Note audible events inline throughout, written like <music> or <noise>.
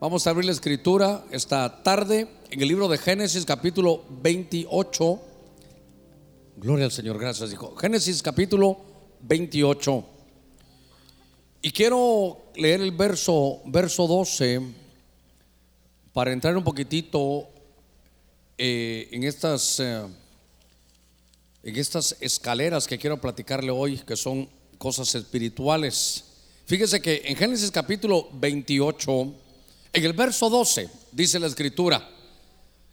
Vamos a abrir la escritura esta tarde en el libro de Génesis capítulo 28. Gloria al Señor, gracias hijo. Génesis capítulo 28. Y quiero leer el verso, verso 12 para entrar un poquitito eh, en estas... eh, en estas escaleras que quiero platicarle hoy, que son cosas espirituales. Fíjese que en Génesis capítulo 28, en el verso 12, dice la escritura,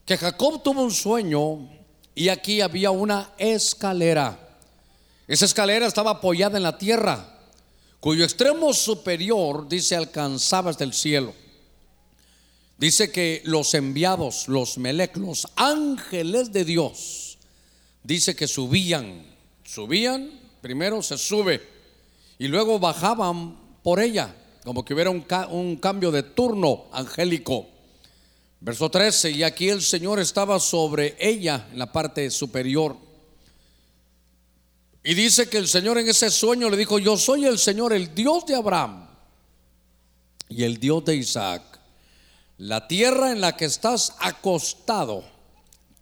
que Jacob tuvo un sueño y aquí había una escalera. Esa escalera estaba apoyada en la tierra, cuyo extremo superior, dice, alcanzaba hasta el cielo. Dice que los enviados, los melec, los ángeles de Dios, dice que subían, subían, primero se sube y luego bajaban por ella, como que hubiera un, ca- un cambio de turno angélico. Verso 13, y aquí el Señor estaba sobre ella en la parte superior. Y dice que el Señor en ese sueño le dijo, yo soy el Señor, el Dios de Abraham y el Dios de Isaac. La tierra en la que estás acostado,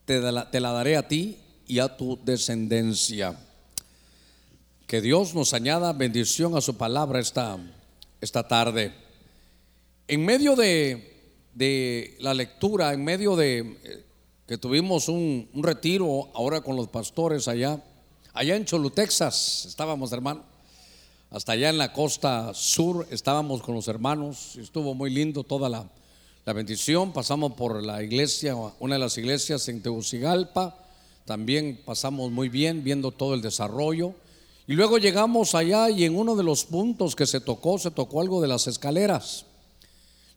te la, te la daré a ti y a tu descendencia. Que Dios nos añada bendición a su palabra esta, esta tarde. En medio de, de la lectura, en medio de eh, que tuvimos un, un retiro ahora con los pastores allá, allá en Cholu, Texas, estábamos hermano, hasta allá en la costa sur estábamos con los hermanos, estuvo muy lindo toda la, la bendición, pasamos por la iglesia, una de las iglesias en Tegucigalpa, también pasamos muy bien viendo todo el desarrollo. Y luego llegamos allá y en uno de los puntos que se tocó, se tocó algo de las escaleras.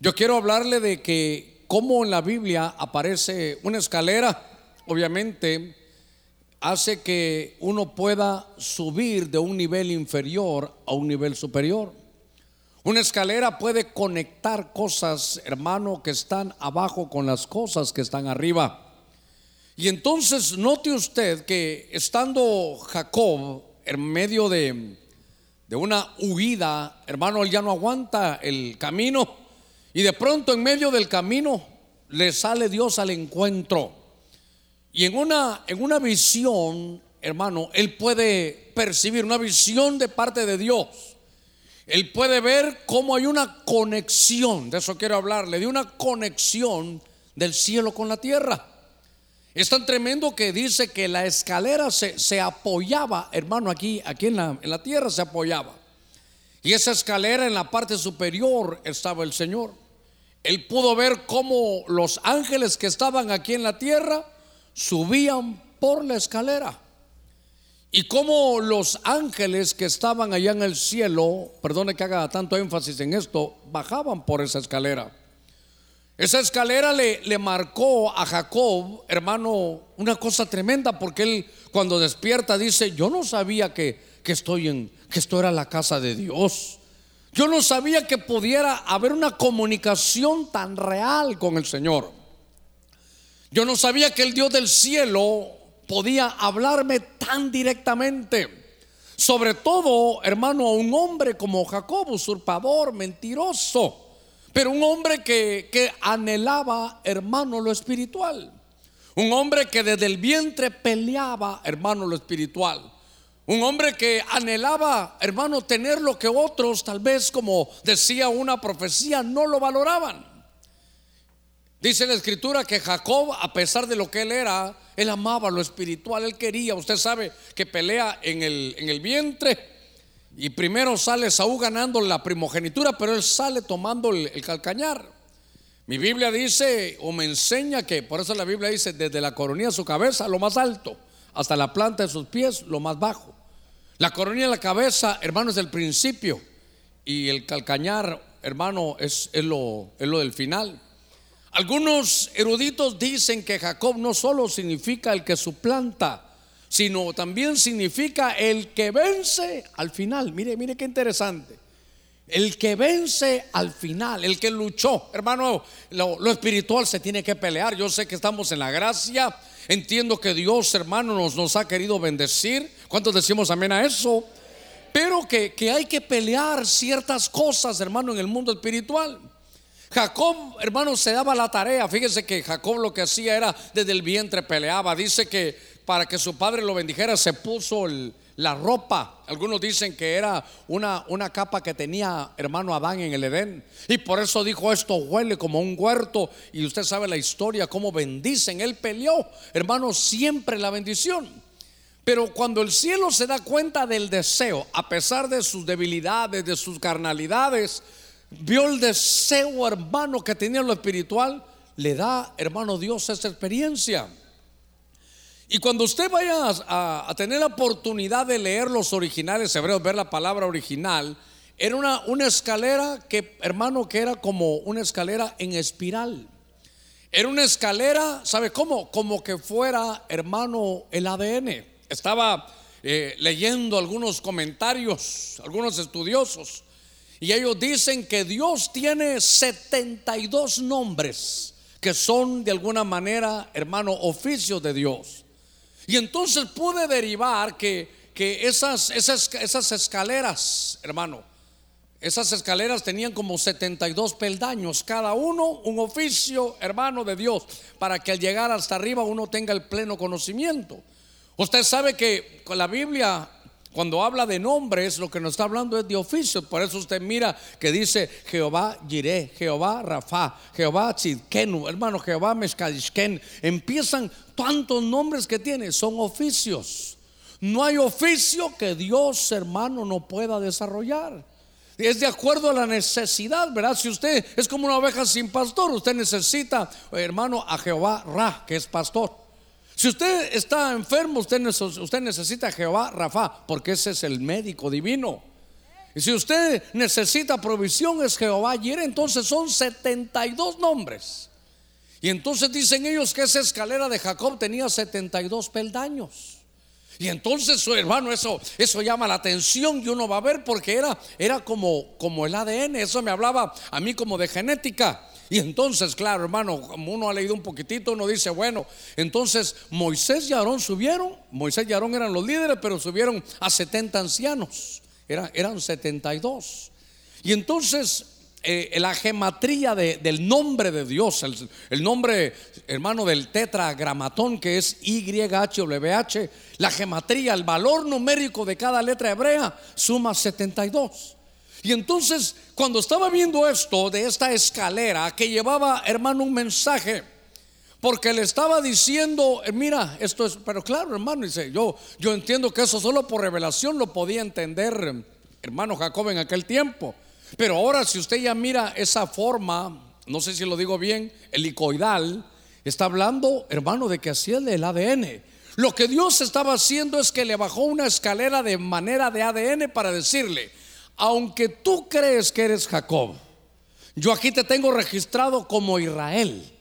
Yo quiero hablarle de que cómo en la Biblia aparece una escalera, obviamente hace que uno pueda subir de un nivel inferior a un nivel superior. Una escalera puede conectar cosas, hermano, que están abajo con las cosas que están arriba. Y entonces note usted que estando Jacob en medio de, de una huida, hermano, él ya no aguanta el camino y de pronto en medio del camino le sale Dios al encuentro. Y en una, en una visión, hermano, él puede percibir una visión de parte de Dios. Él puede ver cómo hay una conexión, de eso quiero hablarle, de una conexión del cielo con la tierra. Es tan tremendo que dice que la escalera se, se apoyaba, hermano, aquí, aquí en la, en la tierra se apoyaba. Y esa escalera en la parte superior estaba el Señor. Él pudo ver cómo los ángeles que estaban aquí en la tierra subían por la escalera. Y cómo los ángeles que estaban allá en el cielo, perdone que haga tanto énfasis en esto, bajaban por esa escalera. Esa escalera le, marcó a Jacob, hermano, una cosa tremenda, porque él cuando despierta dice, yo no sabía que, que, estoy en, que esto era la casa de Dios. Yo no sabía que pudiera haber una comunicación tan real con el Señor. Yo no sabía que el Dios del cielo podía hablarme tan directamente. Sobre todo, hermano, a un hombre como Jacob, usurpador, mentiroso pero un hombre que, anhelaba, hermano, lo espiritual. Un hombre que desde el vientre peleaba, hermano, lo espiritual. Un hombre que anhelaba, hermano, tener lo que otros, tal vez como decía una profecía, no lo valoraban. Dice la escritura que Jacob, a pesar de lo que él era, él amaba lo espiritual, él quería, usted sabe que pelea en el, en el vientre. Y primero sale Saúl ganando la primogenitura, pero él sale tomando el, el, calcañar. Mi Biblia dice o me enseña que, por eso la Biblia dice, desde la coronilla de su cabeza, lo más alto, hasta la planta de sus pies, lo más bajo. La coronilla de la cabeza, hermano, es del principio. Y el calcañar, hermano, es, es, lo, es lo del final. Algunos eruditos dicen que Jacob no solo significa el que suplanta, sino también significa el que vence al final. Mire, mire qué interesante. El que vence al final, el que luchó. Hermano, lo, espiritual se tiene que pelear. Yo sé que estamos en la gracia. Entiendo que Dios, hermano, nos, nos ha querido bendecir. ¿Cuántos decimos amén a eso? Pero que, que hay que pelear ciertas cosas, hermano, en el mundo espiritual. Jacob, hermano, se daba la tarea. Fíjese que Jacob lo que hacía era desde el vientre peleaba. Dice que para que su padre lo bendijera se puso la ropa. Algunos dicen que era una, una capa que tenía hermano Adán en el Edén. Y por eso dijo esto huele como un huerto. Y usted sabe la historia, cómo bendicen. Él peleó, hermano, siempre la bendición. Pero cuando el cielo se da cuenta del deseo, a pesar de sus debilidades, de sus carnalidades, vio el deseo, hermano, que tenía lo espiritual, le da, hermano Dios, esa experiencia. Y cuando usted vaya a, tener la oportunidad de leer los originales hebreos, ver la palabra original, era una, escalera que, hermano, que era como una escalera en espiral. Era una escalera, ¿sabe cómo? Como que fuera, hermano, el ADN. Estaba eh, leyendo algunos comentarios, algunos estudiosos, y ellos dicen que Dios tiene 72 nombres que son de alguna manera, hermano, oficios de Dios. Y entonces pude derivar que, que esas, esas, esas escaleras, hermano, esas escaleras tenían como 72 peldaños, cada uno un oficio, hermano, de Dios, para que al llegar hasta arriba uno tenga el pleno conocimiento. Usted sabe que la Biblia cuando habla de nombres, lo que nos está hablando es de oficio. Por eso usted mira que dice Jehová Jireh, Jehová Rafa, Jehová Tzidkenu, hermano, Jehová Meshkadishken. Empiezan tantos nombres que tiene, son oficios. No hay oficio que Dios, hermano, no pueda desarrollar. Es de acuerdo a la necesidad, ¿verdad? Si usted es como una oveja sin pastor, usted necesita, hermano, a Jehová Ra, que es pastor. Si usted está enfermo, usted, necesita a Jehová Rafa, porque ese es el médico divino. Y si usted necesita provisión, es Jehová Yere, entonces son 72 nombres. Y entonces dicen ellos que esa escalera de Jacob tenía 72 peldaños. Y entonces su hermano, eso, eso llama la atención y uno va a ver porque era, era como, como el ADN, eso me hablaba a mí como de genética. Y entonces, claro, hermano, como uno ha leído un poquitito, uno dice, bueno, entonces Moisés y Aarón subieron, Moisés y Aarón eran los líderes, pero subieron a 70 ancianos, eran, eran 72. Y entonces eh, la gematría del nombre de Dios, el, nombre, hermano, del tetragramatón que es YHWH, la gematría, el valor numérico de cada letra hebrea suma 72. Y entonces, cuando estaba viendo esto de esta escalera que llevaba, hermano, un mensaje, porque le estaba diciendo, eh, mira, esto es, pero claro, hermano, dice, yo, yo entiendo que eso solo por revelación lo podía entender, hermano Jacob, en aquel tiempo. Pero ahora, si usted ya mira esa forma, no sé si lo digo bien, helicoidal, está hablando, hermano, de que así es el ADN. Lo que Dios estaba haciendo es que le bajó una escalera de manera de ADN para decirle, aunque tú crees que eres Jacob, yo aquí te tengo registrado como Israel.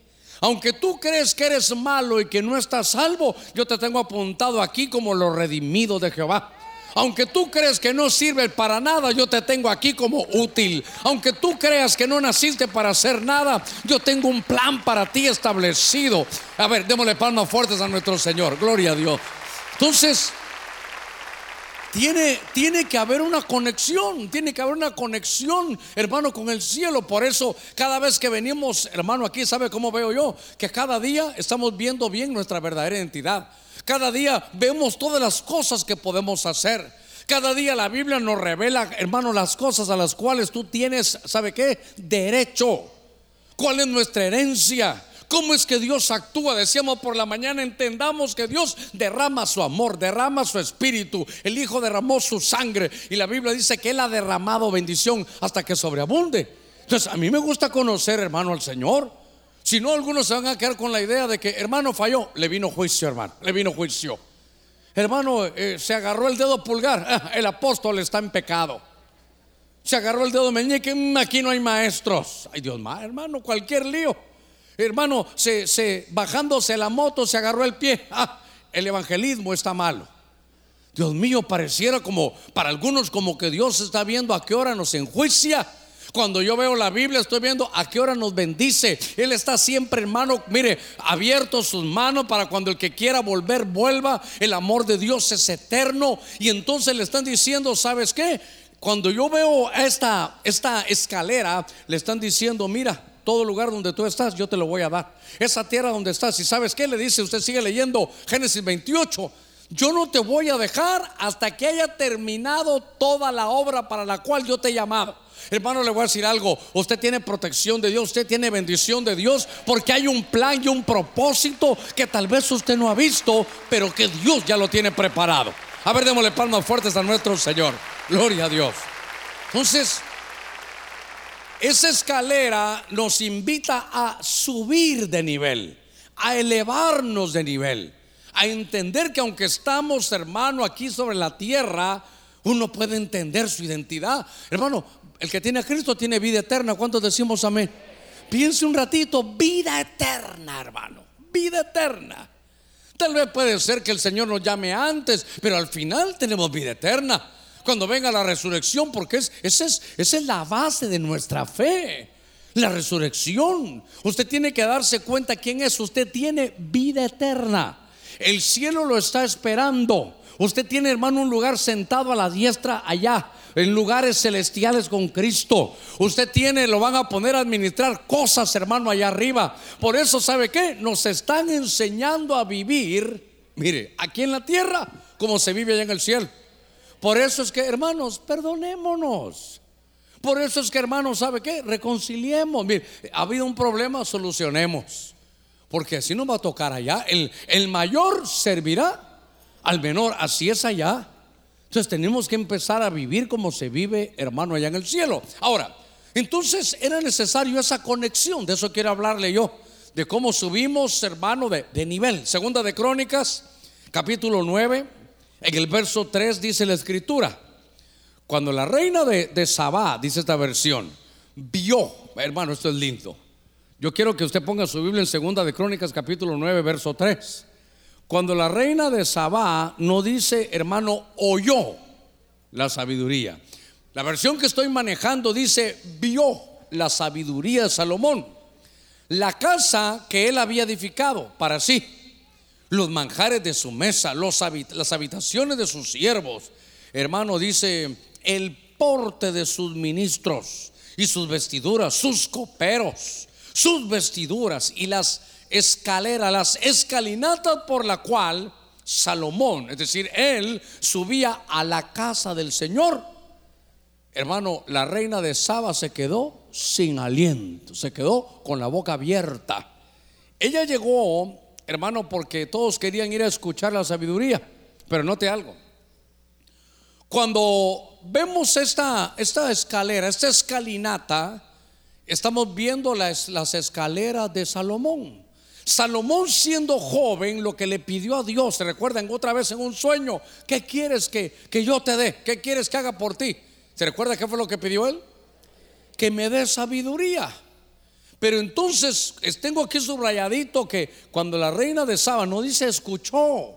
Aunque tú crees que eres malo y que no estás salvo, yo te tengo apuntado aquí como lo redimido de Jehová. Aunque tú crees que no sirve para nada, yo te tengo aquí como útil. Aunque tú creas que no naciste para hacer nada, yo tengo un plan para ti establecido. A ver, démosle palmas fuertes a nuestro Señor. Gloria a Dios. Entonces, tiene, tiene que haber una conexión, tiene que haber una conexión, hermano, con el cielo. Por eso, cada vez que venimos, hermano, aquí, ¿sabe cómo veo yo? Que cada día estamos viendo bien nuestra verdadera identidad. Cada día vemos todas las cosas que podemos hacer. Cada día la Biblia nos revela, hermano, las cosas a las cuales tú tienes, ¿sabe qué? Derecho. ¿Cuál es nuestra herencia? ¿Cómo es que Dios actúa? Decíamos por la mañana, entendamos que Dios derrama su amor, derrama su espíritu. El Hijo derramó su sangre y la Biblia dice que Él ha derramado bendición hasta que sobreabunde. Entonces, a mí me gusta conocer, hermano, al Señor. Si no, algunos se van a quedar con la idea de que, hermano, falló. Le vino juicio, hermano. Le vino juicio. Hermano, eh, se agarró el dedo pulgar. <laughs> El apóstol está en pecado. Se agarró el dedo meñique. Mm, aquí no hay maestros. Ay, Dios hermano, cualquier lío. Hermano, se, bajándose la moto se agarró el pie. Ah, el evangelismo está malo. Dios mío, pareciera como para algunos como que Dios está viendo a qué hora nos enjuicia. Cuando yo veo la Biblia estoy viendo a qué hora nos bendice. Él está siempre, hermano, mire, abierto sus manos para cuando el que quiera volver vuelva. El amor de Dios es eterno. Y entonces le están diciendo, ¿sabes qué? Cuando yo veo esta, esta escalera, le están diciendo, mira, todo lugar donde tú estás, yo te lo voy a dar. Esa tierra donde estás, y sabes qué le dice, usted sigue leyendo Génesis 28. Yo no te voy a dejar hasta que haya terminado toda la obra para la cual yo te he llamado. Hermano, le voy a decir algo. Usted tiene protección de Dios, usted tiene bendición de Dios, porque hay un plan y un propósito que tal vez usted no ha visto, pero que Dios ya lo tiene preparado. A ver, démosle palmas fuertes a nuestro Señor. Gloria a Dios. Entonces, esa escalera nos invita a subir de nivel, a elevarnos de nivel, a entender que aunque estamos, hermano, aquí sobre la tierra, uno puede entender su identidad. Hermano, el que tiene a Cristo tiene vida eterna. ¿Cuántos decimos amén? Piense un ratito, vida eterna, hermano, vida eterna. Tal vez puede ser que el Señor nos llame antes, pero al final tenemos vida eterna. Cuando venga la resurrección, porque es, esa, es, esa es la base de nuestra fe. La resurrección. Usted tiene que darse cuenta quién es. Usted tiene vida eterna. El cielo lo está esperando. Usted tiene, hermano, un lugar sentado a la diestra allá en lugares celestiales con Cristo. Usted tiene, lo van a poner a administrar cosas, hermano, allá arriba. Por eso, ¿sabe qué? Nos están enseñando a vivir, mire, aquí en la tierra, como se vive allá en el cielo. Por eso es que, hermanos, perdonémonos. Por eso es que, hermanos, ¿sabe qué? Reconciliemos. Mire, ha habido un problema, solucionemos. Porque así nos va a tocar allá. El, el mayor servirá al menor. Así es allá. Entonces tenemos que empezar a vivir como se vive, hermano, allá en el cielo. Ahora, entonces era necesario esa conexión, de eso quiero hablarle yo, de cómo subimos, hermano, de, nivel. Segunda de Crónicas, capítulo 9, en el verso 3 dice la escritura, cuando la reina de, de Sabá, dice esta versión, vio, hermano, esto es lindo. Yo quiero que usted ponga su Biblia en Segunda de Crónicas, capítulo 9, verso 3. Cuando la reina de Sabá no dice, hermano, oyó la sabiduría. La versión que estoy manejando dice, vio la sabiduría de Salomón. La casa que él había edificado para sí, los manjares de su mesa, las habitaciones de sus siervos. Hermano, dice, el porte de sus ministros y sus vestiduras, sus coperos, sus vestiduras y las escalera, las escalinatas por la cual Salomón, es decir, él subía a la casa del Señor. Hermano, la reina de Saba se quedó sin aliento, se quedó con la boca abierta. Ella llegó, hermano, porque todos querían ir a escuchar la sabiduría, pero note algo. Cuando vemos esta, esta escalera, esta escalinata, estamos viendo las, escaleras de Salomón. Salomón siendo joven, lo que le pidió a Dios, recuerdan otra vez en un sueño, ¿qué quieres que, que yo te dé? ¿Qué quieres que haga por ti? ¿Se recuerda qué fue lo que pidió él? Que me dé sabiduría. Pero entonces tengo aquí subrayadito que cuando la reina de Saba no dice escuchó,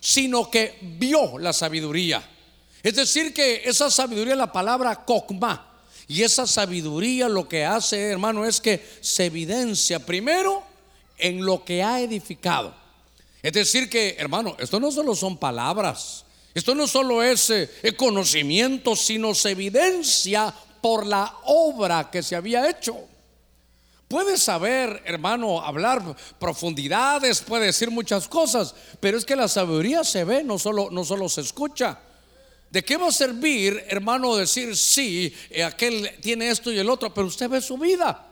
sino que vio la sabiduría. Es decir, que esa sabiduría es la palabra kokma. Y esa sabiduría lo que hace, hermano, es que se evidencia primero en lo que ha edificado. Es decir, que, hermano, esto no solo son palabras, esto no solo es eh, conocimiento, sino se evidencia por la obra que se había hecho. Puede saber, hermano, hablar profundidades, puede decir muchas cosas, pero es que la sabiduría se ve, no solo, no solo se escucha. ¿De qué va a servir, hermano, decir sí, eh, aquel tiene esto y el otro, pero usted ve su vida?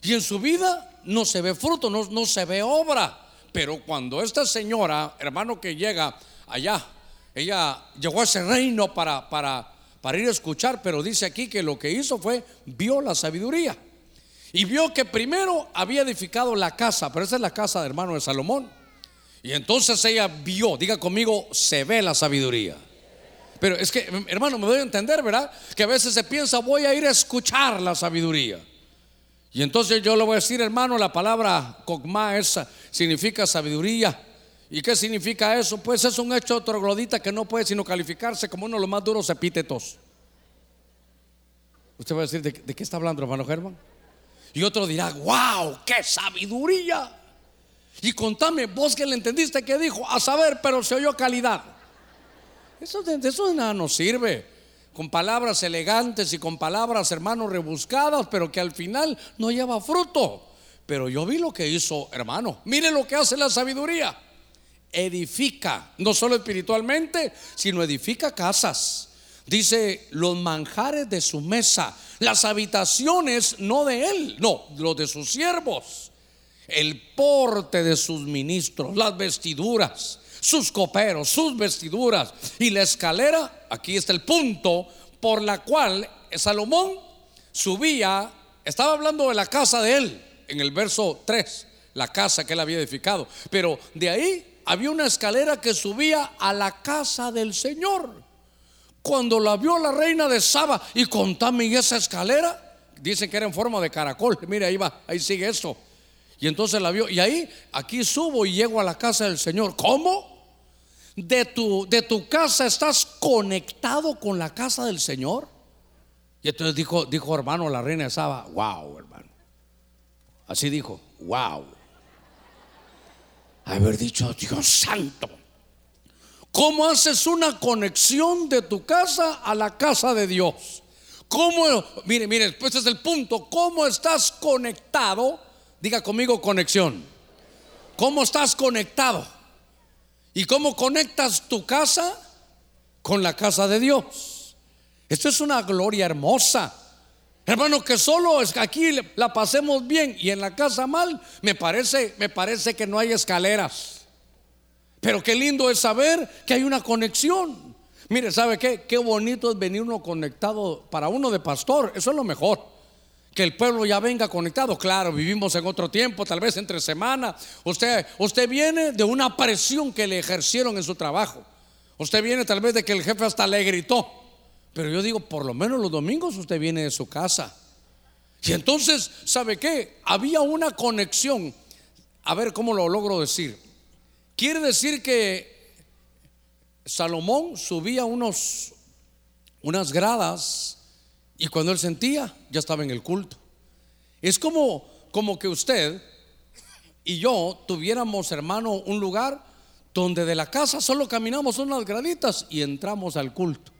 Y en su vida no se ve fruto, no, no se ve obra. Pero cuando esta señora, hermano que llega allá, ella llegó a ese reino para, para, para ir a escuchar, pero dice aquí que lo que hizo fue, vio la sabiduría. Y vio que primero había edificado la casa, pero esa es la casa de hermano de Salomón. Y entonces ella vio, diga conmigo, se ve la sabiduría. Pero es que, hermano, me doy a entender, ¿verdad? Que a veces se piensa, voy a ir a escuchar la sabiduría. Y entonces yo le voy a decir, hermano, la palabra cogma esa significa sabiduría. ¿Y qué significa eso? Pues es un hecho troglodita que no puede sino calificarse como uno de los más duros epítetos. Usted va a decir, ¿de, qué está hablando, hermano Germán? Y otro dirá, wow, qué sabiduría. Y contame, vos que le entendiste que dijo, a saber, pero se oyó calidad. Eso de, eso de nada nos sirve. con palabras elegantes y con palabras, hermanos, rebuscadas, pero que al final no lleva fruto. Pero yo vi lo que hizo, hermano. Mire lo que hace la sabiduría. Edifica, no solo espiritualmente, sino edifica casas. Dice, los manjares de su mesa, las habitaciones no de él, no, los de sus siervos, el porte de sus ministros, las vestiduras, sus coperos, sus vestiduras y la escalera, aquí está el punto por la cual Salomón subía, estaba hablando de la casa de él en el verso 3, la casa que él había edificado, pero de ahí había una escalera que subía a la casa del Señor. Cuando la vio la reina de Saba y contame y esa escalera, dicen que era en forma de caracol, mire ahí va, ahí sigue esto. Y entonces la vio y ahí, aquí subo y llego a la casa del Señor. ¿Cómo? de tu, de tu casa estás conectado con la casa del Señor. Y entonces dijo, dijo hermano la reina de Saba, wow, hermano. Así dijo, wow. Haber dicho, Dios santo. ¿Cómo haces una conexión de tu casa a la casa de Dios? ¿Cómo? Mire, mire, pues es el punto. ¿Cómo estás conectado? Diga conmigo conexión. ¿Cómo estás conectado? ¿Y cómo conectas tu casa con la casa de Dios? Esto es una gloria hermosa. Hermano, que solo es que aquí la pasemos bien y en la casa mal, me parece, me parece que no hay escaleras. Pero qué lindo es saber que hay una conexión. Mire, ¿sabe qué? Qué bonito es venir uno conectado para uno de pastor. Eso es lo mejor que el pueblo ya venga conectado. Claro, vivimos en otro tiempo, tal vez entre semana. Usted, usted viene de una presión que le ejercieron en su trabajo. Usted viene tal vez de que el jefe hasta le gritó. Pero yo digo, por lo menos los domingos usted viene de su casa. Y entonces, ¿sabe qué? Había una conexión. A ver cómo lo logro decir. Quiere decir que Salomón subía unos, unas gradas y cuando él sentía, ya estaba en el culto. Es como, como que usted y yo tuviéramos, hermano, un lugar donde de la casa solo caminamos unas graditas y entramos al culto.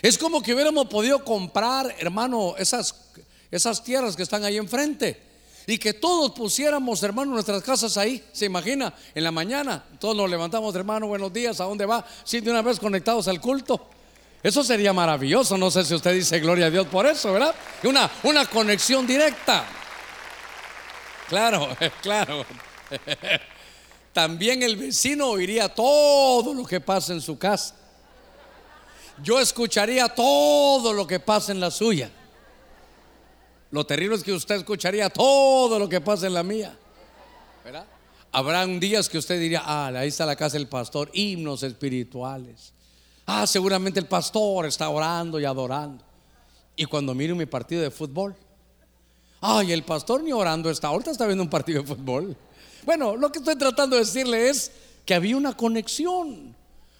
Es como que hubiéramos podido comprar, hermano, esas, esas tierras que están ahí enfrente. Y que todos pusiéramos, hermano, nuestras casas ahí. ¿Se imagina? En la mañana, todos nos levantamos, hermano, buenos días, ¿a dónde va? Sí, de una vez conectados al culto. Eso sería maravilloso. No sé si usted dice gloria a Dios por eso, ¿verdad? Una, una conexión directa. Claro, <laughs> claro. También el vecino oiría todo lo que pasa en su casa. Yo escucharía todo lo que pasa en la suya. Lo terrible es que usted escucharía todo lo que pasa en la mía. ¿Verdad? Habrán días que usted diría, ah, ahí está la casa del pastor, himnos espirituales. Ah, seguramente el pastor está orando y adorando. Y cuando miro mi partido de fútbol, ay, el pastor ni orando está, ahorita está viendo un partido de fútbol. Bueno, lo que estoy tratando de decirle es que había una conexión.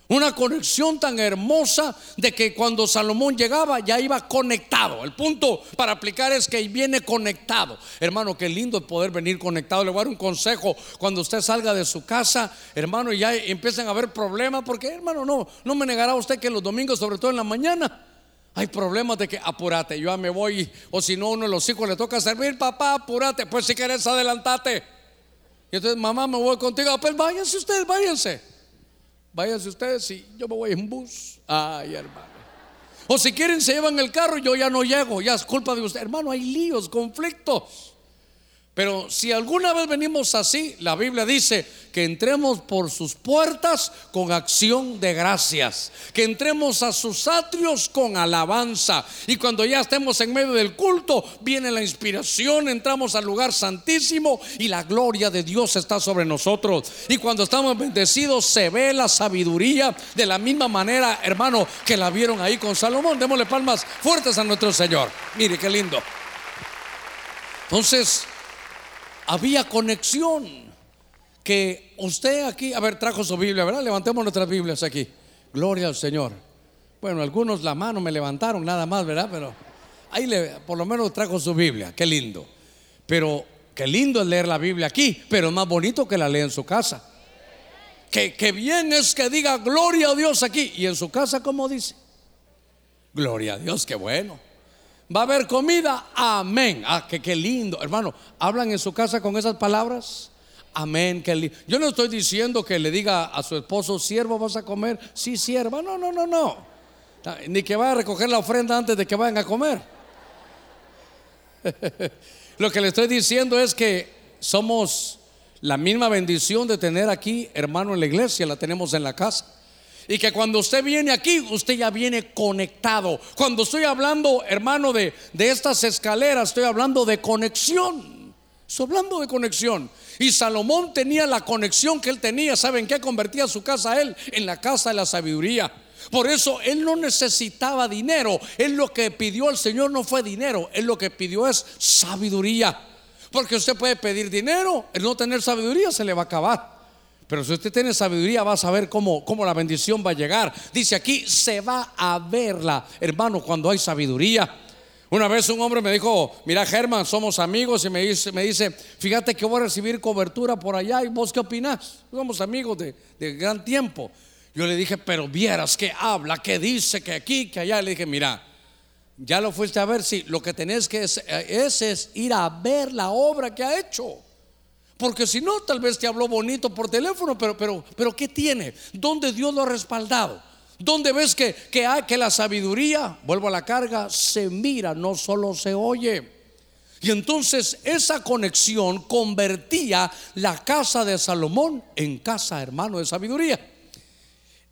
Una conexión tan hermosa de que cuando Salomón llegaba ya iba conectado. El punto para aplicar es que viene conectado. Hermano, qué lindo poder venir conectado. Le voy a dar un consejo cuando usted salga de su casa, hermano, y ya empiezan a haber problemas, porque hermano, no, no me negará usted que los domingos, sobre todo en la mañana, hay problemas de que apúrate, yo ya me voy, o si no, uno de los hijos le toca servir, papá, apúrate, pues si quieres adelantate. Y entonces, mamá, me voy contigo, pues váyanse ustedes, váyanse. Váyanse ustedes y yo me voy en bus. Ay, hermano. O si quieren se llevan el carro, yo ya no llego, ya es culpa de usted. Hermano, hay líos, conflictos. Pero si alguna vez venimos así, la Biblia dice que entremos por sus puertas con acción de gracias, que entremos a sus atrios con alabanza. Y cuando ya estemos en medio del culto, viene la inspiración, entramos al lugar santísimo y la gloria de Dios está sobre nosotros. Y cuando estamos bendecidos, se ve la sabiduría de la misma manera, hermano, que la vieron ahí con Salomón. Démosle palmas fuertes a nuestro Señor. Mire qué lindo. Entonces, había conexión. Que usted aquí, a ver, trajo su Biblia, ¿verdad? Levantemos nuestras Biblias aquí. Gloria al Señor. Bueno, algunos la mano me levantaron nada más, ¿verdad? Pero ahí le, por lo menos trajo su Biblia. Qué lindo. Pero qué lindo es leer la Biblia aquí, pero es más bonito que la lea en su casa. Que, que bien es que diga gloria a Dios aquí. Y en su casa, ¿cómo dice? Gloria a Dios, qué bueno. ¿Va a haber comida? Amén. Ah, que qué lindo. Hermano, ¿hablan en su casa con esas palabras? Amén. Qué lindo. Yo no estoy diciendo que le diga a su esposo, siervo, vas a comer. Sí, sierva. No, no, no, no. Ni que vaya a recoger la ofrenda antes de que vayan a comer. <laughs> Lo que le estoy diciendo es que somos la misma bendición de tener aquí, hermano, en la iglesia, la tenemos en la casa. Y que cuando usted viene aquí, usted ya viene conectado. Cuando estoy hablando, hermano, de, de estas escaleras, estoy hablando de conexión. Estoy hablando de conexión. Y Salomón tenía la conexión que él tenía. ¿Saben qué? Convertía su casa a él en la casa de la sabiduría. Por eso él no necesitaba dinero. Él lo que pidió al Señor no fue dinero. Él lo que pidió es sabiduría. Porque usted puede pedir dinero, el no tener sabiduría se le va a acabar. Pero si usted tiene sabiduría, va a saber cómo, cómo la bendición va a llegar. Dice aquí, se va a verla, hermano, cuando hay sabiduría. Una vez un hombre me dijo, mira Germán, somos amigos y me dice, me dice, fíjate que voy a recibir cobertura por allá y vos qué opinás? Somos amigos de, de gran tiempo. Yo le dije, pero vieras que habla, que dice, que aquí, que allá. Le dije, mira, ya lo fuiste a ver, sí, lo que tenés que es, es, ir a ver la obra que ha hecho. Porque si no, tal vez te habló bonito por teléfono, pero, pero, pero ¿qué tiene? ¿Dónde Dios lo ha respaldado? ¿Dónde ves que, que, hay, que la sabiduría, vuelvo a la carga, se mira, no solo se oye? Y entonces esa conexión convertía la casa de Salomón en casa, hermano, de sabiduría.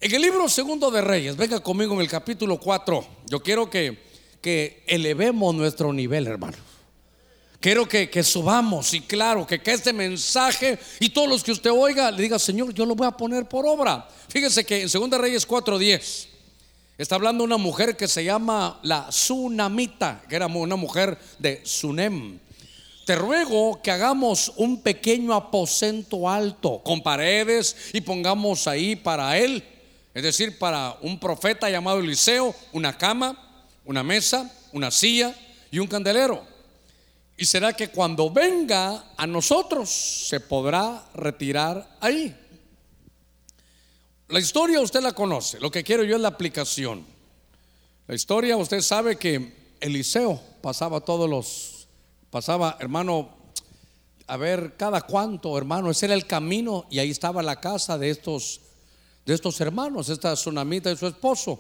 En el libro segundo de Reyes, venga conmigo en el capítulo 4, yo quiero que, que elevemos nuestro nivel, hermano. Quiero que, que, subamos y claro, que, que este mensaje y todos los que usted oiga le diga, Señor, yo lo voy a poner por obra. Fíjese que en Segunda Reyes 4:10 está hablando una mujer que se llama la Sunamita, que era una mujer de Sunem. Te ruego que hagamos un pequeño aposento alto con paredes y pongamos ahí para él es decir, para un profeta llamado Eliseo, una cama, una mesa, una silla y un candelero. Y será que cuando venga a nosotros se podrá retirar ahí. La historia usted la conoce, lo que quiero yo es la aplicación. La historia usted sabe que Eliseo pasaba todos los, pasaba hermano, a ver cada cuánto hermano, ese era el camino y ahí estaba la casa de estos de estos hermanos, esta tsunamita y su esposo,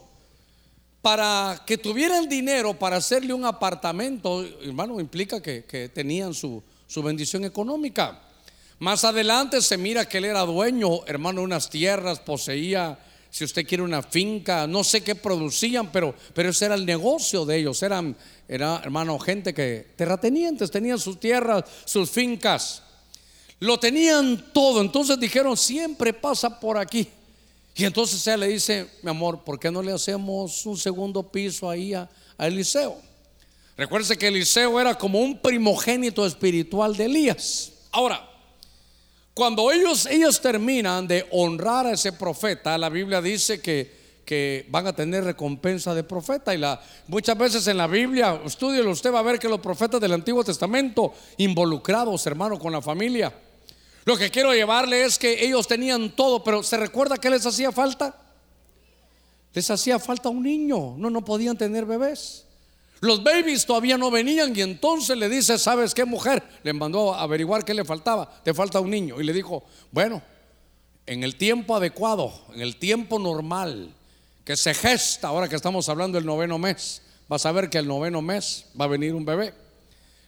para que tuvieran dinero para hacerle un apartamento, hermano, implica que, tenían su, su bendición económica. Más adelante se mira que él era dueño, hermano, de unas tierras, poseía, si usted quiere, una finca, no sé qué producían, pero, pero ese era el negocio de ellos. Eran, era, hermano, gente que, terratenientes, tenían sus tierras, sus fincas. Lo tenían todo, entonces dijeron, siempre pasa por aquí. Y entonces ella le dice, mi amor, ¿por qué no le hacemos un segundo piso ahí a, Eliseo? Recuerde que Eliseo era como un primogénito espiritual de Elías. Ahora, cuando ellos, terminan de honrar a ese profeta, la Biblia dice que, que van a tener recompensa de profeta. Y la, muchas veces en la Biblia, estudielo, usted va a ver que los profetas del Antiguo Testamento, involucrados, hermano, con la familia, lo que quiero llevarle es que ellos tenían todo, pero ¿se recuerda que les hacía falta? Les hacía falta un niño, no, no podían tener bebés. Los babies todavía no venían y entonces le dice, ¿sabes qué mujer? Le mandó a averiguar qué le faltaba, te falta un niño. Y le dijo, bueno, en el tiempo adecuado, en el tiempo normal, que se gesta, ahora que estamos hablando del noveno mes, vas a ver que el noveno mes va a venir un bebé.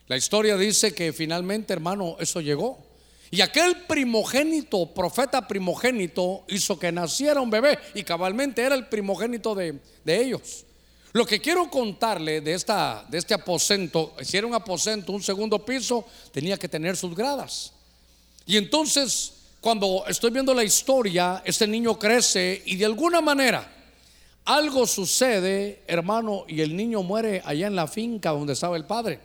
La historia dice que finalmente, hermano, eso llegó. Y aquel primogénito, profeta primogénito, hizo que naciera un bebé y cabalmente era el primogénito de, ellos. Lo que quiero contarle de, esta, de este aposento, si era un aposento, un segundo piso, tenía que tener sus gradas. Y entonces, cuando estoy viendo la historia, este niño crece y de alguna manera algo sucede, hermano, y el niño muere allá en la finca donde estaba el padre.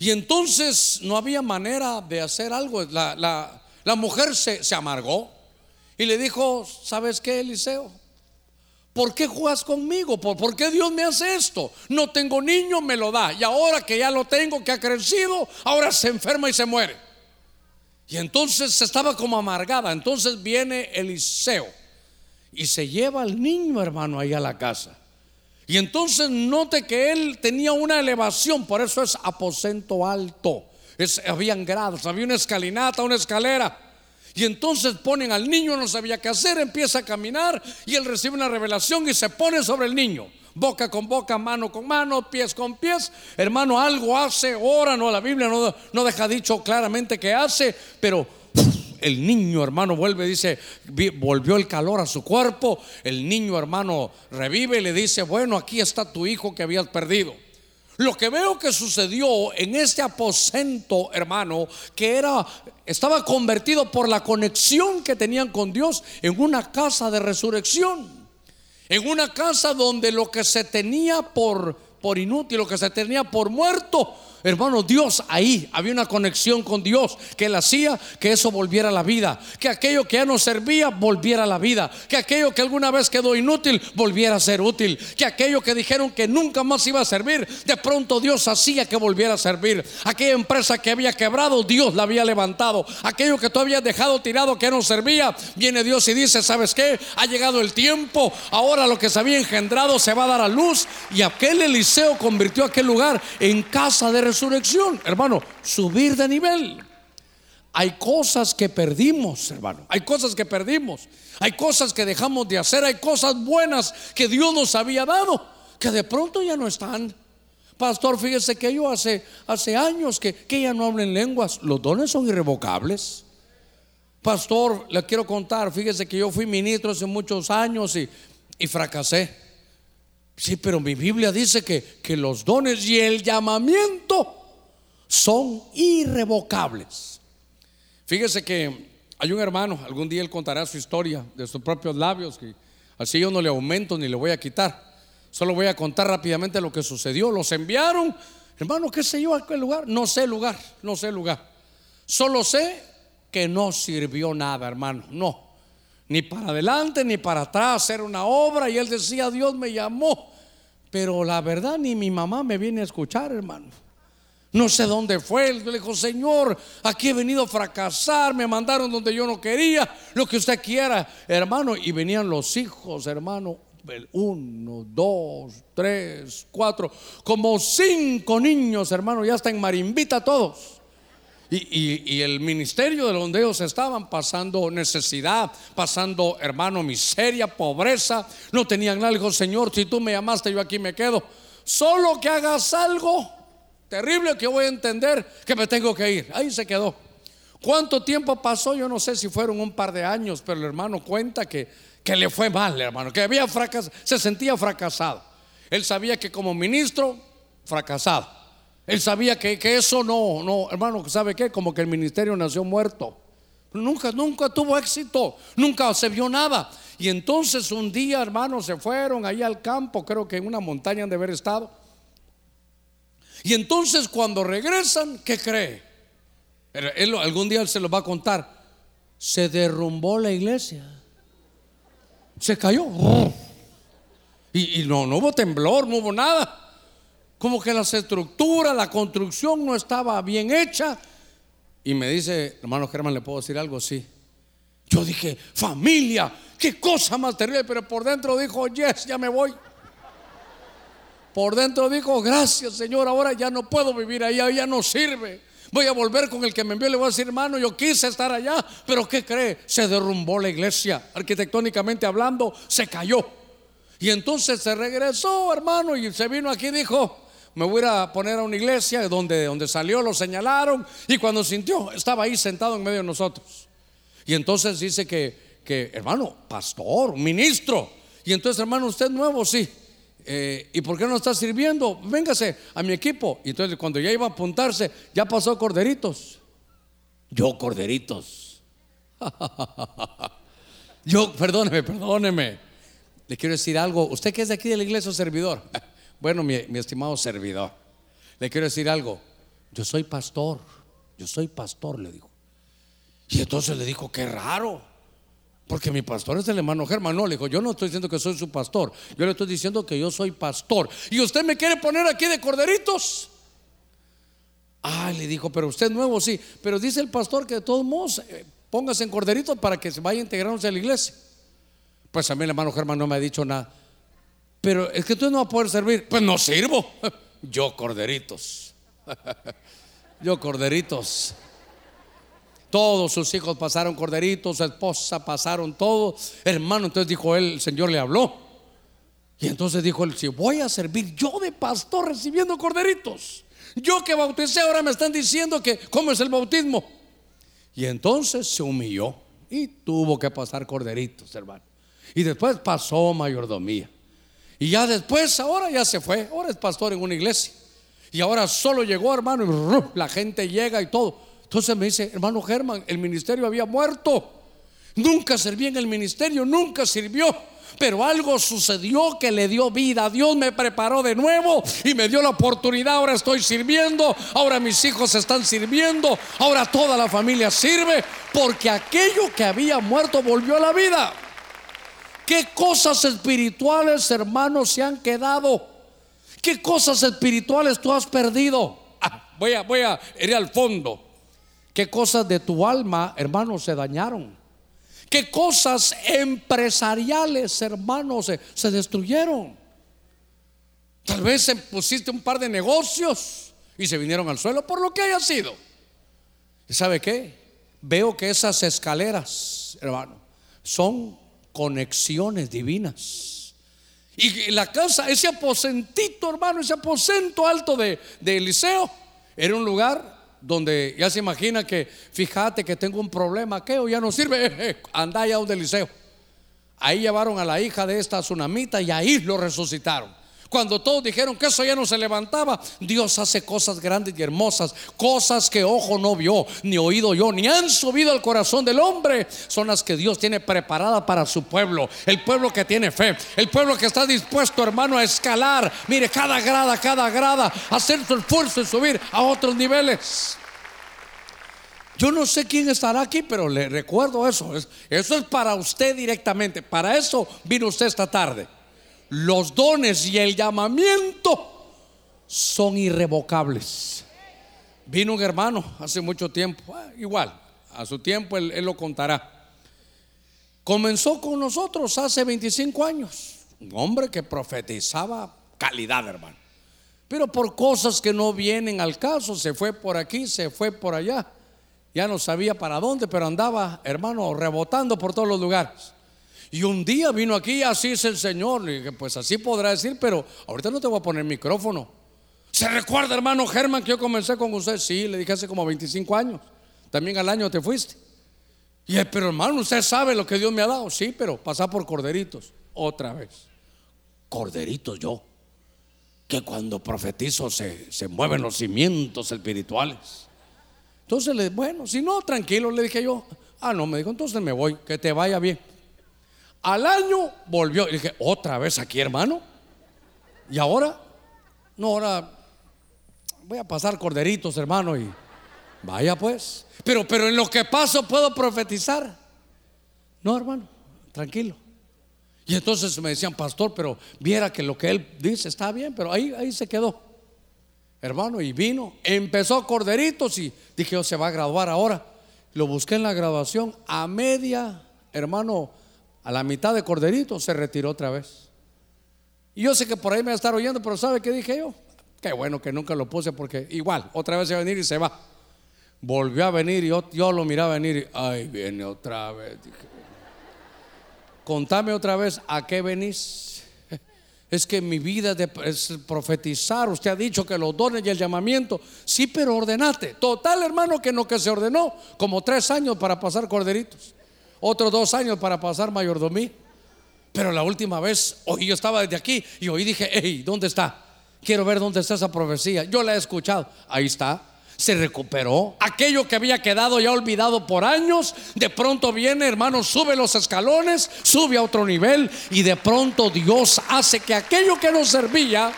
Y entonces no había manera de hacer algo. La, mujer se, se, amargó y le dijo, ¿sabes qué, Eliseo? ¿Por qué juegas conmigo? ¿Por, ¿Por qué Dios me hace esto? No tengo niño, me lo da. Y ahora que ya lo tengo, que ha crecido, ahora se enferma y se muere. Y entonces estaba como amargada. Entonces viene Eliseo y se lleva al niño hermano ahí a la casa. Y entonces note que él tenía una elevación, por eso es aposento alto. Es, habían grados, había una escalinata, una escalera. Y entonces ponen al niño, no sabía qué hacer, empieza a caminar y él recibe una revelación y se pone sobre el niño. Boca con boca, mano con mano, pies con pies. Hermano, algo hace, ora, no, la Biblia no, no deja dicho claramente qué hace, pero el niño hermano vuelve, dice, volvió el calor a su cuerpo, el niño hermano revive y le dice, bueno, aquí está tu hijo que habías perdido. Lo que veo que sucedió en este aposento, hermano, que era estaba convertido por la conexión que tenían con Dios en una casa de resurrección. En una casa donde lo que se tenía por por inútil, lo que se tenía por muerto, Hermano, Dios ahí había una conexión con Dios que él hacía que eso volviera a la vida, que aquello que ya no servía volviera a la vida, que aquello que alguna vez quedó inútil volviera a ser útil, que aquello que dijeron que nunca más iba a servir, de pronto Dios hacía que volviera a servir. Aquella empresa que había quebrado, Dios la había levantado. Aquello que tú habías dejado tirado que no servía, viene Dios y dice, ¿sabes qué? Ha llegado el tiempo, ahora lo que se había engendrado se va a dar a luz y aquel Eliseo convirtió aquel lugar en casa de resurrección, hermano, subir de nivel. Hay cosas que perdimos, hermano. Hay cosas que perdimos. Hay cosas que dejamos de hacer. Hay cosas buenas que Dios nos había dado que de pronto ya no están. Pastor, fíjese que yo hace, hace años que, que ya no hablo en lenguas. Los dones son irrevocables. Pastor, le quiero contar, fíjese que yo fui ministro hace muchos años y, y fracasé. Sí, pero mi Biblia dice que, que los dones y el llamamiento son irrevocables. Fíjese que hay un hermano, algún día él contará su historia de sus propios labios, que así yo no le aumento ni le voy a quitar. Solo voy a contar rápidamente lo que sucedió. Los enviaron, hermano, qué sé yo, a aquel lugar. No sé lugar, no sé lugar. Solo sé que no sirvió nada, hermano. No, ni para adelante ni para atrás, era una obra y él decía, Dios me llamó, pero la verdad ni mi mamá me viene a escuchar, hermano. No sé dónde fue. Le dijo, Señor, aquí he venido a fracasar. Me mandaron donde yo no quería. Lo que usted quiera, hermano. Y venían los hijos, hermano. Uno, dos, tres, cuatro. Como cinco niños, hermano. Ya están en marimbita todos. Y, el ministerio de donde ellos estaban pasando necesidad, pasando, hermano, miseria, pobreza. No tenían. Dijo, Señor, si tú me llamaste, yo aquí me quedo. Solo que hagas algo terrible que voy a entender que me tengo que ir. Ahí se quedó. ¿Cuánto tiempo pasó? Yo no sé si fueron un par de años, pero el hermano cuenta que, que le fue mal, hermano, que había fracasado, se sentía fracasado. Él sabía que como ministro, fracasado. Él sabía que, eso no, no, hermano, ¿sabe qué? Como que el ministerio nació muerto. Nunca, nunca tuvo éxito, nunca se vio nada. Y entonces un día, hermano, se fueron ahí al campo, creo que en una montaña han de haber estado. Y entonces cuando regresan, ¿qué cree? Él, algún día él se lo va a contar. Se derrumbó la iglesia. Se cayó. Y, y no, no hubo temblor, no hubo nada como que las estructuras, la construcción no estaba bien hecha. Y me dice, hermano Germán, ¿le puedo decir algo? Sí. Yo dije, familia, qué cosa más terrible, pero por dentro dijo, yes, ya me voy. Por dentro dijo, gracias Señor, ahora ya no puedo vivir allá, ya no sirve. Voy a volver con el que me envió le voy a decir, hermano, yo quise estar allá, pero ¿qué cree? Se derrumbó la iglesia, arquitectónicamente hablando, se cayó. Y entonces se regresó, hermano, y se vino aquí y dijo, me voy a poner a una iglesia donde, donde salió, lo señalaron y cuando sintió, estaba ahí sentado en medio de nosotros. Y entonces dice que, que hermano, pastor, ministro. Y entonces, hermano, usted es nuevo, sí. Eh, ¿Y por qué no está sirviendo? Véngase a mi equipo. Y entonces cuando ya iba a apuntarse, ya pasó corderitos. Yo corderitos. <laughs> Yo, perdóneme, perdóneme. Le quiero decir algo. ¿Usted que es de aquí de la iglesia servidor? <laughs> Bueno, mi, estimado servidor, le quiero decir algo. Yo soy pastor, yo soy pastor, le dijo. Y entonces le dijo, qué raro. Porque mi pastor es el hermano Germán. No, le dijo, yo no estoy diciendo que soy su pastor. Yo le estoy diciendo que yo soy pastor. Y usted me quiere poner aquí de corderitos. Ah, le dijo, pero usted es nuevo, sí. Pero dice el pastor que de todos modos eh, póngase en corderitos para que se vaya integrándose a la iglesia. Pues a mí el hermano Germán no me ha dicho nada. Pero es que tú no vas a poder servir. Pues no sirvo. <laughs> Yo corderitos. <laughs> Yo corderitos. Todos sus hijos pasaron corderitos, su esposa pasaron todo. Hermano, entonces dijo él, el Señor le habló. Y entonces dijo él, si voy a servir yo de pastor recibiendo corderitos. Yo que bauticé ahora me están diciendo que cómo es el bautismo. Y entonces se humilló y tuvo que pasar corderitos, hermano. Y después pasó mayordomía. Y ya después, ahora ya se fue. Ahora es pastor en una iglesia. Y ahora solo llegó, hermano, y la gente llega y todo. Entonces me dice, hermano Germán, el ministerio había muerto. Nunca serví en el ministerio, nunca sirvió. Pero algo sucedió que le dio vida. Dios me preparó de nuevo y me dio la oportunidad. Ahora estoy sirviendo. Ahora mis hijos están sirviendo. Ahora toda la familia sirve. Porque aquello que había muerto volvió a la vida. ¿Qué cosas espirituales, hermanos, se han quedado? ¿Qué cosas espirituales tú has perdido? Ah, voy, a, voy a ir al fondo. ¿Qué cosas de tu alma, hermanos, se dañaron? ¿Qué cosas empresariales, hermanos, se, se destruyeron? Tal vez pusiste un par de negocios y se vinieron al suelo por lo que haya sido. ¿Y sabe qué? Veo que esas escaleras, hermano, son conexiones divinas. Y la casa, ese aposentito, hermano, ese aposento alto de, Eliseo, era un lugar donde ya se imagina que, fíjate que tengo un problema, que ya no sirve, <laughs> anda allá donde Eliseo. Ahí llevaron a la hija de esta tsunamita y ahí lo resucitaron. Cuando todos dijeron que eso ya no se levantaba, Dios hace cosas grandes y hermosas, cosas que ojo no vio, ni oído yo, ni han subido al corazón del hombre. Son las que Dios tiene preparadas para su pueblo, el pueblo que tiene fe, el pueblo que está dispuesto, hermano, a escalar. Mire, cada grada, cada grada, hacer su esfuerzo y subir a otros niveles. Yo no sé quién estará aquí, pero le recuerdo eso. Eso es para usted directamente. Para eso vino usted esta tarde los dones y el llamamiento son irrevocables. Vino un hermano hace mucho tiempo, ah, igual, a su tiempo él, lo contará. Comenzó con nosotros hace 25 años, un hombre que profetizaba calidad, hermano. Pero por cosas que no vienen al caso, se fue por aquí, se fue por allá. Ya no sabía para dónde, pero andaba, hermano, rebotando por todos los lugares. Y un día vino aquí, así es el Señor. Le dije, pues así podrá decir, pero ahorita no te voy a poner micrófono. ¿Se recuerda, hermano Germán, que yo comencé con usted? Sí, le dije hace como 25 años. También al año te fuiste. Y pero hermano, usted sabe lo que Dios me ha dado. Sí, pero pasa por corderitos. Otra vez. Corderitos yo. Que cuando profetizo se, se mueven los cimientos espirituales. Entonces, le, bueno, si no, tranquilo, le dije yo. Ah, no, me dijo, entonces me voy, que te vaya bien. Al año volvió. Y dije, otra vez aquí, hermano. Y ahora, no, ahora voy a pasar corderitos, hermano. Y vaya pues. Pero, pero en lo que paso puedo profetizar. No, hermano, tranquilo. Y entonces me decían, pastor, pero viera que lo que él dice está bien, pero ahí, ahí se quedó. Hermano, y vino, empezó corderitos y dije, oh, se va a graduar ahora. Lo busqué en la graduación a media, hermano, a la mitad de corderito se retiró otra vez. Y yo sé que por ahí me va a estar oyendo, pero ¿sabe qué dije yo? Qué bueno que nunca lo puse porque igual, otra vez se va a venir y se va. Volvió a venir y yo, lo miraba venir y, ay, viene otra vez. Contame otra vez, ¿a qué venís? <laughs> Es que mi vida es profetizar. Usted ha dicho que los dones y el llamamiento, sí, pero ordenate. Total, hermano, que no que se ordenó como tres años para pasar corderitos otros dos años para pasar mayordomía. Pero la última vez, hoy yo estaba desde aquí y hoy dije, hey, ¿dónde está? Quiero ver dónde está esa profecía. Yo la he escuchado. Ahí está. Se recuperó. Aquello que había quedado ya olvidado por años, de pronto viene, hermano, sube los escalones, sube a otro nivel y de pronto Dios hace que aquello que nos servía,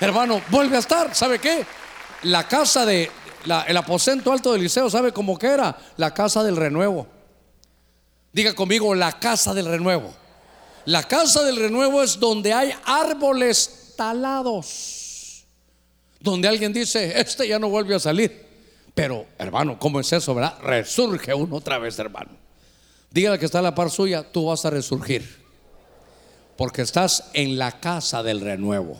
hermano, vuelve a estar. ¿Sabe qué? La casa de, el aposento alto de Eliseo, ¿sabe cómo que era? La casa del renuevo. Diga conmigo la casa del renuevo. La casa del renuevo es donde hay árboles talados. Donde alguien dice, este ya no vuelve a salir. Pero, hermano, ¿cómo es eso, verdad? Resurge uno otra vez, hermano. Dígale que está a la par suya, tú vas a resurgir. Porque estás en la casa del renuevo.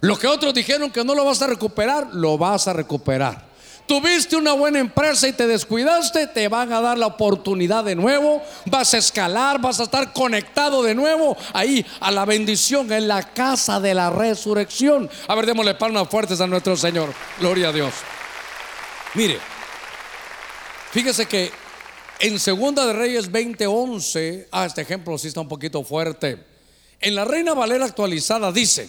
Lo que otros dijeron que no lo vas a recuperar, lo vas a recuperar. Tuviste una buena empresa y te descuidaste, te van a dar la oportunidad de nuevo, vas a escalar, vas a estar conectado de nuevo ahí a la bendición en la casa de la resurrección. A ver, démosle palmas fuertes a nuestro Señor. Gloria a Dios. Mire, fíjese que en Segunda de Reyes 20:11, ah, este ejemplo sí está un poquito fuerte. En la Reina Valera actualizada dice,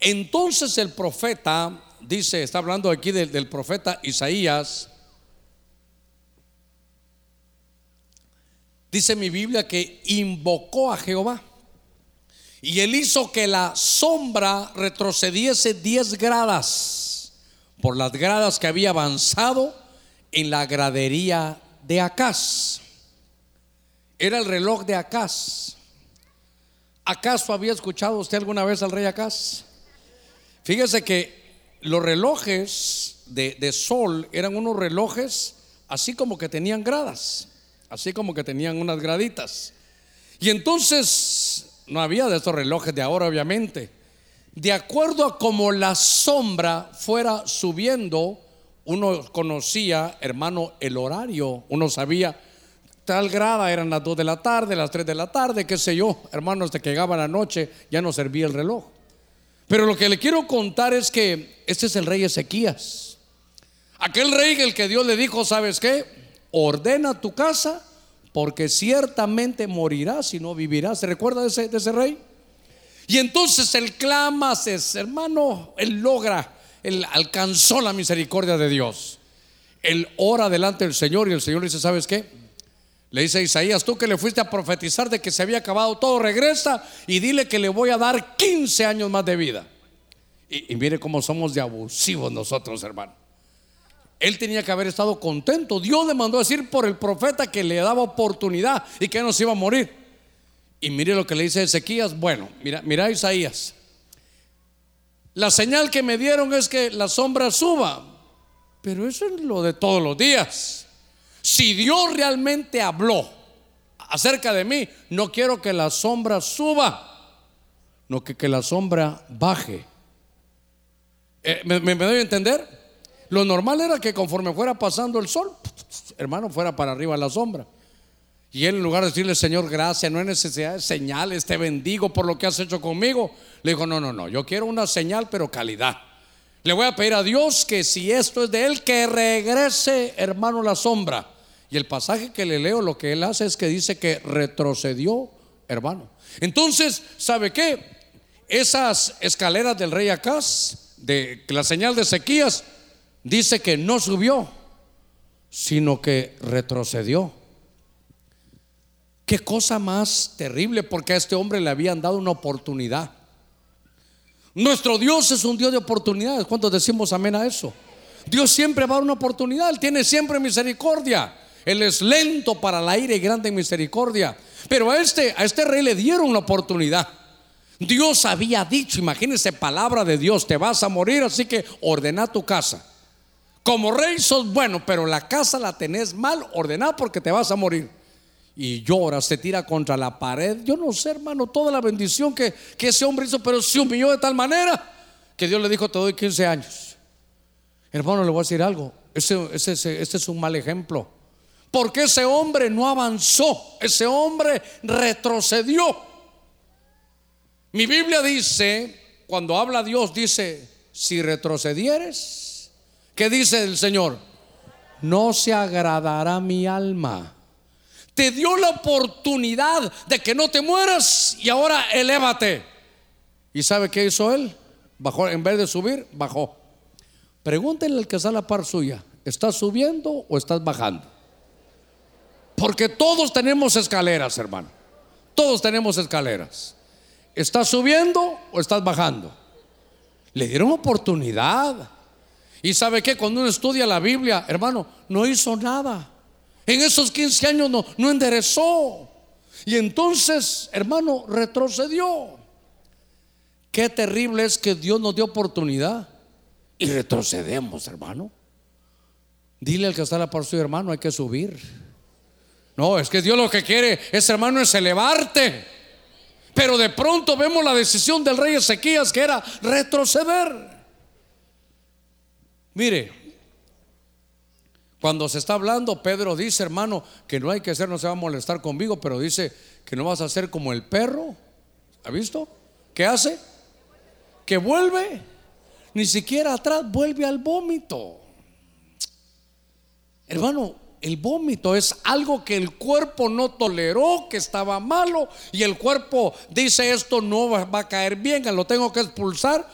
entonces el profeta dice, está hablando aquí del, profeta Isaías, dice mi Biblia que invocó a Jehová. Y él hizo que la sombra retrocediese 10 gradas por las gradas que había avanzado en la gradería de Acaz. Era el reloj de Acaz. ¿Acaso había escuchado usted alguna vez al rey Acaz? Fíjese que los relojes de, sol eran unos relojes así como que tenían gradas, así como que tenían unas graditas. Y entonces no había de estos relojes de ahora, obviamente. De acuerdo a como la sombra fuera subiendo, uno conocía, hermano, el horario, uno sabía tal grada eran las 2 de la tarde, las 3 de la tarde, qué sé yo, hermano, hasta que llegaba la noche ya no servía el reloj. Pero lo que le quiero contar es que este es el rey Ezequías. Aquel rey el que Dios le dijo, ¿sabes qué? Ordena tu casa porque ciertamente morirás y no vivirás. ¿Se recuerda de ese, de ese rey? Y entonces él clama, hermano, él logra, él alcanzó la misericordia de Dios. Él ora delante del Señor y el Señor le dice, ¿sabes qué? Le dice Isaías, tú que le fuiste a profetizar de que se había acabado todo, regresa y dile que le voy a dar 15 años más de vida. Y, mire cómo somos de abusivos nosotros, hermano. Él tenía que haber estado contento. Dios le mandó a decir por el profeta que le daba oportunidad y que no se iba a morir. Y mire lo que le dice Ezequías. Bueno, mira, mira Isaías. La señal que me dieron es que la sombra suba. Pero eso es lo de todos los días. Si Dios realmente habló acerca de mí, no quiero que la sombra suba, no que, que la sombra baje. Eh, ¿me, doy a entender? Lo normal era que conforme fuera pasando el sol, hermano, fuera para arriba la sombra. Y él en lugar de decirle, Señor, gracias, no hay necesidad de señales, te bendigo por lo que has hecho conmigo, le dijo, no, no, no, yo quiero una señal, pero calidad. Le voy a pedir a Dios que si esto es de él, que regrese, hermano, la sombra. Y el pasaje que le leo lo que él hace es que dice que retrocedió, hermano. Entonces, ¿sabe qué? Esas escaleras del rey Acaz, de la señal de sequías, dice que no subió, sino que retrocedió. Qué cosa más terrible, porque a este hombre le habían dado una oportunidad. Nuestro Dios es un Dios de oportunidades. ¿Cuántos decimos amén a eso? Dios siempre va a dar una oportunidad, Él tiene siempre misericordia. Él es lento para el aire y grande en misericordia. Pero a este, a este rey le dieron la oportunidad. Dios había dicho, imagínese palabra de Dios, te vas a morir, así que ordena tu casa. Como rey sos bueno, pero la casa la tenés mal, ordena porque te vas a morir. Y llora, se tira contra la pared. Yo no sé, hermano, toda la bendición que, ese hombre hizo, pero se humilló de tal manera que Dios le dijo, te doy 15 años. Hermano, le voy a decir algo. Este es un mal ejemplo. Porque ese hombre no avanzó, ese hombre retrocedió. Mi Biblia dice, cuando habla Dios, dice, si retrocedieres, ¿qué dice el Señor? No se agradará mi alma. Te dio la oportunidad de que no te mueras y ahora elévate. ¿Y sabe qué hizo él? Bajó, en vez de subir, bajó. Pregúntenle al que está a la par suya, ¿estás subiendo o estás bajando? Porque todos tenemos escaleras, hermano. Todos tenemos escaleras. ¿Estás subiendo o estás bajando? Le dieron oportunidad. Y sabe que cuando uno estudia la Biblia, hermano, no hizo nada. En esos 15 años no, no enderezó. Y entonces, hermano, retrocedió. Qué terrible es que Dios nos dio oportunidad y retrocedemos, hermano. Dile al que está a la par su hermano, hay que subir. No, es que Dios lo que quiere es, hermano, es elevarte. Pero de pronto vemos la decisión del rey Ezequías que era retroceder. Mire, cuando se está hablando, Pedro dice, hermano, que no hay que hacer, no se va a molestar conmigo, pero dice que no vas a ser como el perro. ¿Ha visto? ¿Qué hace? Que vuelve, ni siquiera atrás, vuelve al vómito. Hermano, el vómito es algo que el cuerpo no toleró, que estaba malo, y el cuerpo dice esto no va, a caer bien, lo tengo que expulsar,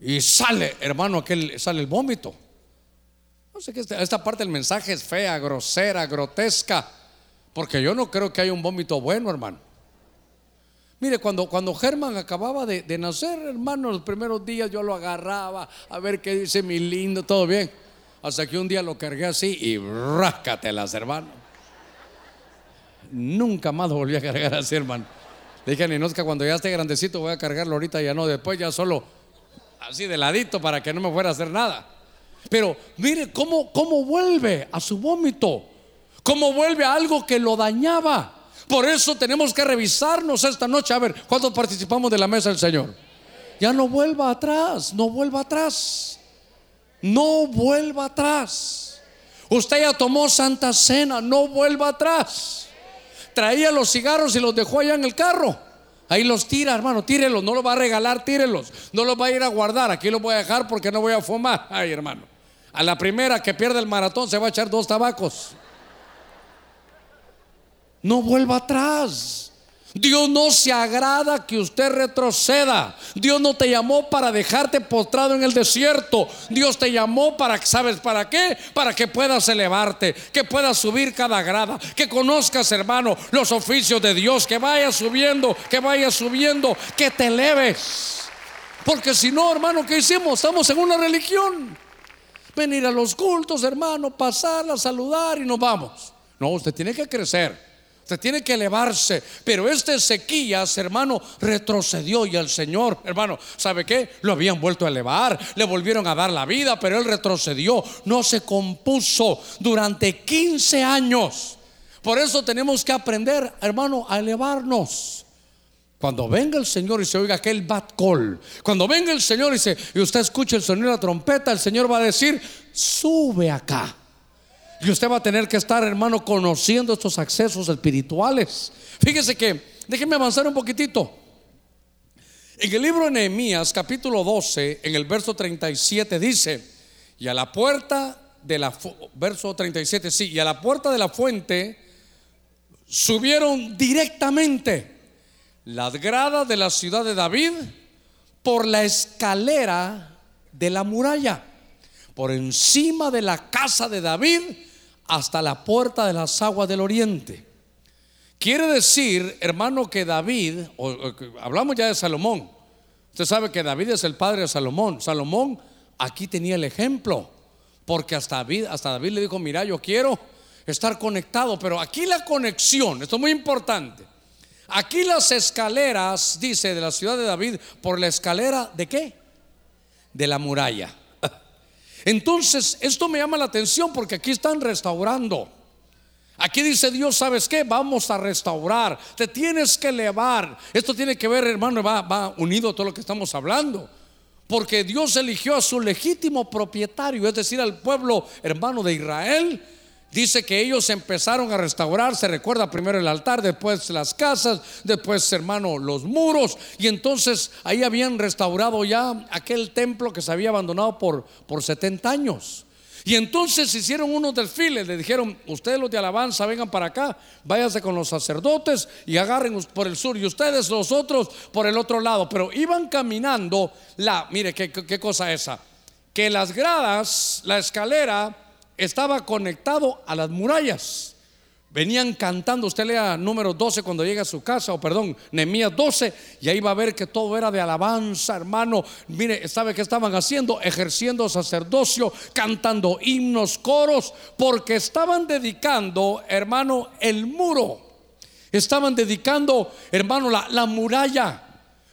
y sale, hermano, aquel, sale el vómito. No sé qué esta parte del mensaje es fea, grosera, grotesca, porque yo no creo que haya un vómito bueno, hermano. Mire, cuando, cuando Germán acababa de, de nacer, hermano, los primeros días yo lo agarraba a ver qué dice mi lindo, todo bien. Hasta que un día lo cargué así y ráscatelas, hermano. Nunca más lo volví a cargar así, hermano. Le dije a Ninosca, cuando ya esté grandecito voy a cargarlo ahorita, ya no, después ya solo así de ladito para que no me fuera a hacer nada. Pero mire cómo, cómo vuelve a su vómito, cómo vuelve a algo que lo dañaba. Por eso tenemos que revisarnos esta noche. A ver, ¿cuántos participamos de la mesa del Señor? Ya no vuelva atrás, no vuelva atrás. No vuelva atrás. Usted ya tomó Santa Cena, no vuelva atrás. Traía los cigarros y los dejó allá en el carro. Ahí los tira, hermano, tírelos. No los va a regalar, tírelos. No los va a ir a guardar. Aquí los voy a dejar porque no voy a fumar. Ay, hermano. A la primera que pierde el maratón se va a echar dos tabacos. No vuelva atrás. Dios no se agrada que usted retroceda. Dios no te llamó para dejarte postrado en el desierto. Dios te llamó para, ¿sabes para qué? Para que puedas elevarte, que puedas subir cada grada, que conozcas, hermano, los oficios de Dios, que vayas subiendo, que vayas subiendo, que te eleves. Porque si no, hermano, ¿qué hicimos? Estamos en una religión. Venir a los cultos, hermano, pasarla, saludar y nos vamos. No, usted tiene que crecer. Usted tiene que elevarse. Pero este Ezequías, hermano, retrocedió y el Señor, hermano, ¿sabe qué? Lo habían vuelto a elevar, le volvieron a dar la vida, pero él retrocedió, no se compuso durante 15 años. Por eso tenemos que aprender, hermano, a elevarnos. Cuando venga el Señor y se oiga aquel bat call, cuando venga el Señor y, se, y usted escuche el sonido de la trompeta, el Señor va a decir, sube acá. Y usted va a tener que estar, hermano, conociendo estos accesos espirituales. Fíjese que, déjenme avanzar un poquitito. En el libro de Nehemías, capítulo 12, en el verso 37 dice, y a la puerta de la, verso 37, sí, y a la puerta de la fuente subieron directamente las gradas de la ciudad de David por la escalera de la muralla, por encima de la casa de David hasta la puerta de las aguas del oriente. Quiere decir, hermano, que David, hablamos ya de Salomón, usted sabe que David es el padre de Salomón. Salomón aquí tenía el ejemplo, porque hasta David, hasta David le dijo, mira, yo quiero estar conectado, pero aquí la conexión, esto es muy importante. Aquí las escaleras, dice, de la ciudad de David, por la escalera de qué? De la muralla. Entonces, esto me llama la atención porque aquí están restaurando. Aquí dice Dios, ¿sabes qué? Vamos a restaurar. Te tienes que elevar. Esto tiene que ver, hermano, va, va unido a todo lo que estamos hablando. Porque Dios eligió a su legítimo propietario, es decir, al pueblo hermano de Israel Dice que ellos empezaron a restaurar, se recuerda primero el altar, después las casas, después hermano los muros y entonces ahí habían restaurado ya aquel templo que se había abandonado por, por 70 años. Y entonces hicieron unos desfiles, le dijeron, ustedes los de alabanza vengan para acá, váyanse con los sacerdotes y agarren por el sur y ustedes los otros por el otro lado. Pero iban caminando la, mire qué, qué cosa esa, que las gradas, la escalera, estaba conectado a las murallas. Venían cantando, usted lea número 12 cuando llega a su casa, o perdón, Nehemías 12, y ahí va a ver que todo era de alabanza, hermano. Mire, ¿sabe qué estaban haciendo? Ejerciendo sacerdocio, cantando himnos, coros, porque estaban dedicando, hermano, el muro. Estaban dedicando, hermano, la, la muralla.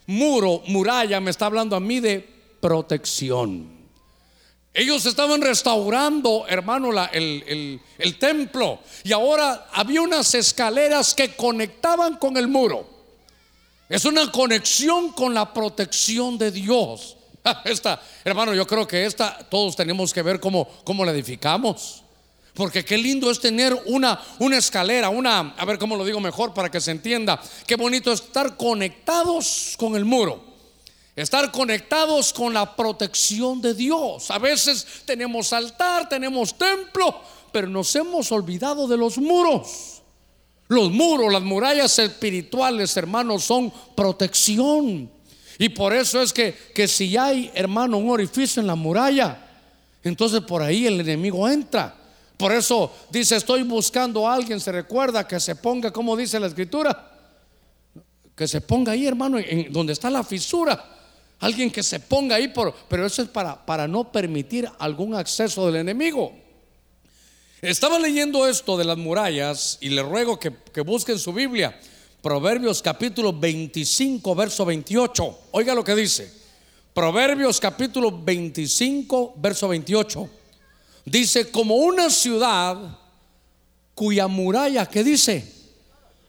Muro, muralla, me está hablando a mí de protección. Ellos estaban restaurando, hermano, el, el, templo. Y ahora había unas escaleras que conectaban con el muro. Es una conexión con la protección de Dios. <laughs> Esta, hermano, yo creo que esta todos tenemos que ver cómo, cómo la edificamos. Porque qué lindo es tener una, una escalera, una, a ver cómo lo digo mejor para que se entienda. Qué bonito estar conectados con el muro. Estar conectados con la protección de Dios. A veces tenemos altar, tenemos templo, pero nos hemos olvidado de los muros. Los muros, las murallas espirituales, hermanos, son protección. Y por eso es que, que si hay, hermano, un orificio en la muralla, entonces por ahí el enemigo entra. Por eso dice, estoy buscando a alguien, se recuerda que se ponga, como dice la escritura, que se ponga ahí, hermano, en donde está la fisura. Alguien que se ponga ahí, por, pero eso es para, para no permitir algún acceso del enemigo. Estaba leyendo esto de las murallas y le ruego que, que busquen su Biblia. Proverbios capítulo 25, verso 28. Oiga lo que dice. Proverbios capítulo 25, verso 28. Dice, como una ciudad cuya muralla, que dice?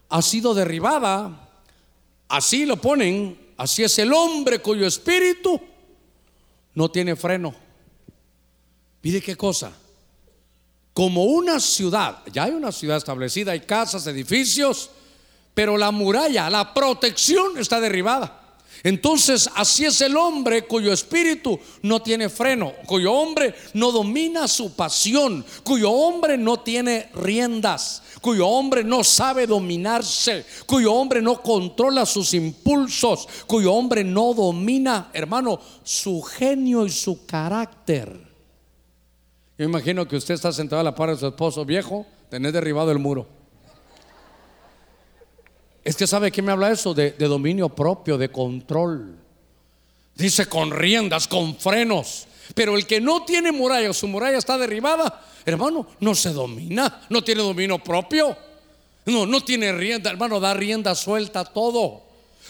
Ha sido derribada. Así lo ponen. Así es el hombre cuyo espíritu no tiene freno. Mire qué cosa. Como una ciudad, ya hay una ciudad establecida, hay casas, edificios, pero la muralla, la protección está derribada. Entonces, así es el hombre cuyo espíritu no tiene freno, cuyo hombre no domina su pasión, cuyo hombre no tiene riendas, cuyo hombre no sabe dominarse, cuyo hombre no controla sus impulsos, cuyo hombre no domina, hermano, su genio y su carácter. Yo imagino que usted está sentado a la par de su esposo viejo, tenés derribado el muro. Es que sabe que me habla eso de, dominio propio, de control. Dice con riendas, con frenos. Pero el que no tiene muralla, su muralla está derribada, hermano, no se domina, no tiene dominio propio. No, no tiene rienda, hermano, da rienda suelta a todo.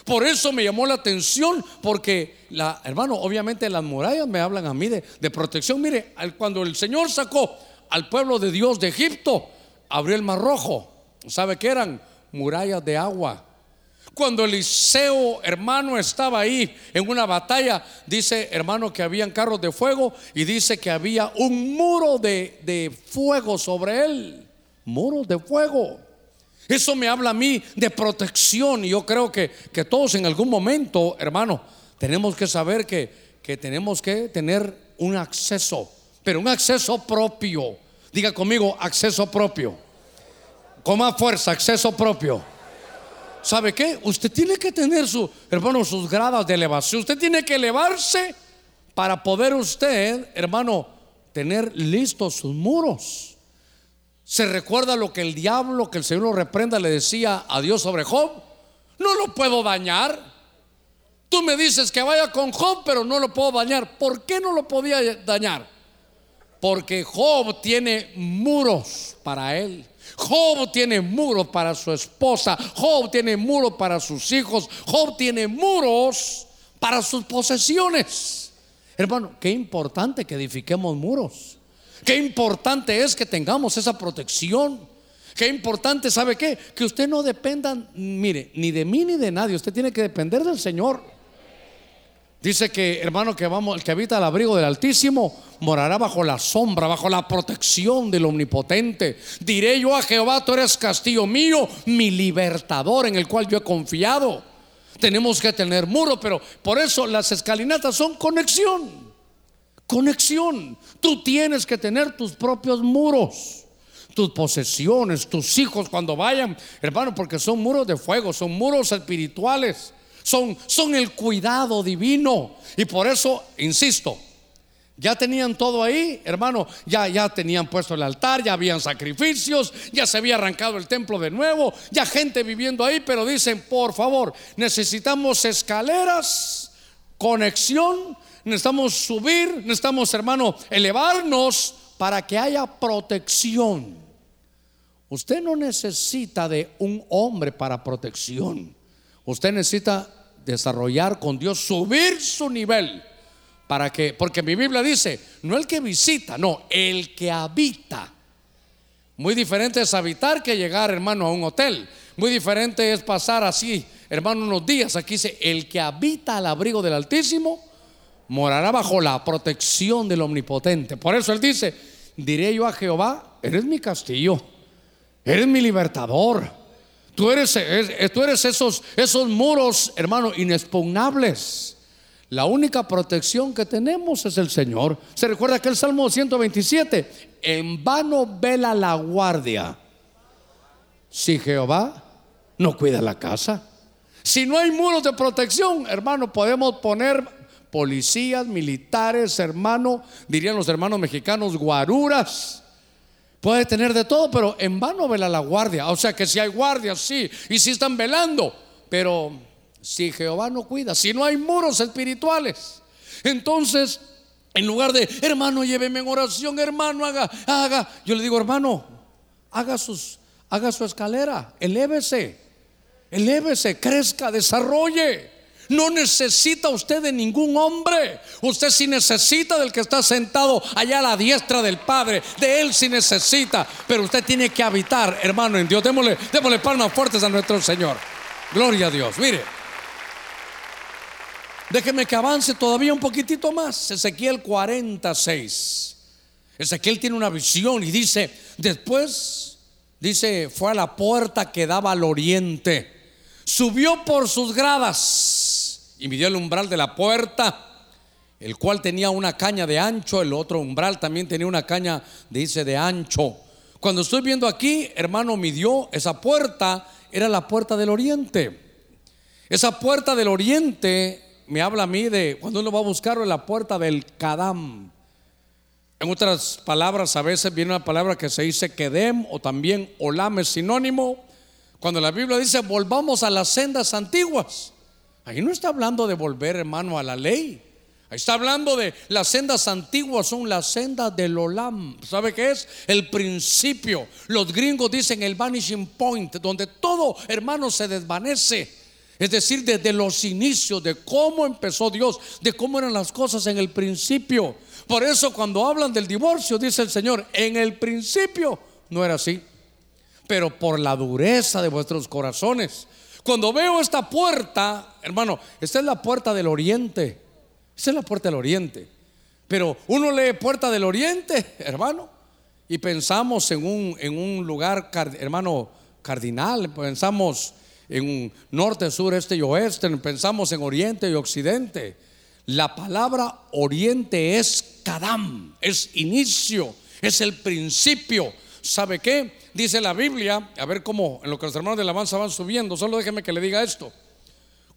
Por eso me llamó la atención, porque la, hermano, obviamente las murallas me hablan a mí de, de protección. Mire, cuando el Señor sacó al pueblo de Dios de Egipto, abrió el mar rojo. ¿Sabe qué eran? Murallas de agua. Cuando Eliseo, hermano, estaba ahí en una batalla, dice, hermano, que habían carros de fuego y dice que había un muro de, de fuego sobre él. Muros de fuego. Eso me habla a mí de protección y yo creo que, que todos en algún momento, hermano, tenemos que saber que, que tenemos que tener un acceso, pero un acceso propio. Diga conmigo, acceso propio. Con más fuerza, acceso propio. ¿Sabe qué? Usted tiene que tener su, hermano, sus gradas de elevación. Usted tiene que elevarse para poder usted, hermano, tener listos sus muros. ¿Se recuerda lo que el diablo, que el Señor lo reprenda, le decía a Dios sobre Job? No lo puedo dañar. Tú me dices que vaya con Job, pero no lo puedo dañar. ¿Por qué no lo podía dañar? Porque Job tiene muros para él. Job tiene muros para su esposa, Job tiene muros para sus hijos, Job tiene muros para sus posesiones. Hermano, qué importante que edifiquemos muros. Qué importante es que tengamos esa protección. Qué importante, ¿sabe qué? Que usted no dependa, mire, ni de mí ni de nadie. Usted tiene que depender del Señor. Dice que, hermano, que vamos, el que habita al abrigo del Altísimo morará bajo la sombra, bajo la protección del Omnipotente. Diré yo a Jehová, tú eres castillo mío, mi libertador en el cual yo he confiado. Tenemos que tener muro, pero por eso las escalinatas son conexión. Conexión. Tú tienes que tener tus propios muros tus posesiones, tus hijos cuando vayan, hermano, porque son muros de fuego, son muros espirituales son, son el cuidado divino. Y por eso, insisto, ya tenían todo ahí, hermano, ya, ya tenían puesto el altar, ya habían sacrificios, ya se había arrancado el templo de nuevo, ya gente viviendo ahí, pero dicen, por favor, necesitamos escaleras, conexión, necesitamos subir, necesitamos, hermano, elevarnos para que haya protección. Usted no necesita de un hombre para protección. Usted necesita desarrollar con Dios, subir su nivel. Para que, porque mi Biblia dice, no el que visita, no, el que habita. Muy diferente es habitar que llegar, hermano, a un hotel. Muy diferente es pasar así, hermano, unos días, aquí dice, el que habita al abrigo del Altísimo morará bajo la protección del Omnipotente. Por eso él dice, diré yo a Jehová, eres mi castillo, eres mi libertador. Tú eres, esos, esos muros, hermano, inexpugnables. La única protección que tenemos es el Señor. Se recuerda que el Salmo 127, en vano vela la guardia. Si Jehová no cuida la casa. Si no hay muros de protección, hermano, podemos poner policías, militares, hermano, dirían los hermanos mexicanos, guaruras. Puede tener de todo, pero en vano vela la guardia. O sea que si hay guardias, sí, y si están velando, pero si Jehová no cuida, si no hay muros espirituales, entonces en lugar de, hermano, lléveme en oración, hermano, haga, haga, yo le digo, hermano, haga sus, haga su escalera, elévese, elévese, crezca, desarrolle. No necesita usted de ningún hombre. Usted sí necesita del que está sentado allá a la diestra del Padre. De Él sí necesita. Pero usted tiene que habitar, hermano, en Dios. Démosle, démosle palmas fuertes a nuestro Señor. Gloria a Dios. Mire. Déjeme que avance todavía un poquitito más. Ezequiel 46. Ezequiel tiene una visión y dice, después, dice, fue a la puerta que daba al oriente. Subió por sus gradas y midió el umbral de la puerta, el cual tenía una caña de ancho, el otro umbral también tenía una caña, dice, de ancho. Cuando estoy viendo aquí, hermano, midió esa puerta, era la puerta del oriente. Esa puerta del oriente me habla a mí de cuando uno va a buscarlo la puerta del Kadam. En otras palabras, a veces viene una palabra que se dice Kedem o también Olam es sinónimo. Cuando la Biblia dice volvamos a las sendas antiguas, ahí no está hablando de volver, hermano, a la ley. Ahí está hablando de las sendas antiguas, son las sendas del Olam. ¿Sabe qué es? El principio. Los gringos dicen el vanishing point, donde todo, hermano, se desvanece. Es decir, desde los inicios de cómo empezó Dios, de cómo eran las cosas en el principio. Por eso cuando hablan del divorcio, dice el Señor, en el principio no era así. Pero por la dureza de vuestros corazones. Cuando veo esta puerta, hermano, esta es la puerta del oriente. Esta es la puerta del oriente. Pero uno lee puerta del oriente, <laughs> hermano, y pensamos en un, en un lugar, hermano, cardinal, pensamos en norte, sur, este y oeste, pensamos en oriente y occidente. La palabra oriente es Kadam, es inicio, es el principio. ¿Sabe qué? Dice la Biblia, a ver cómo en lo que los hermanos de la alabanza van subiendo, solo déjeme que le diga esto.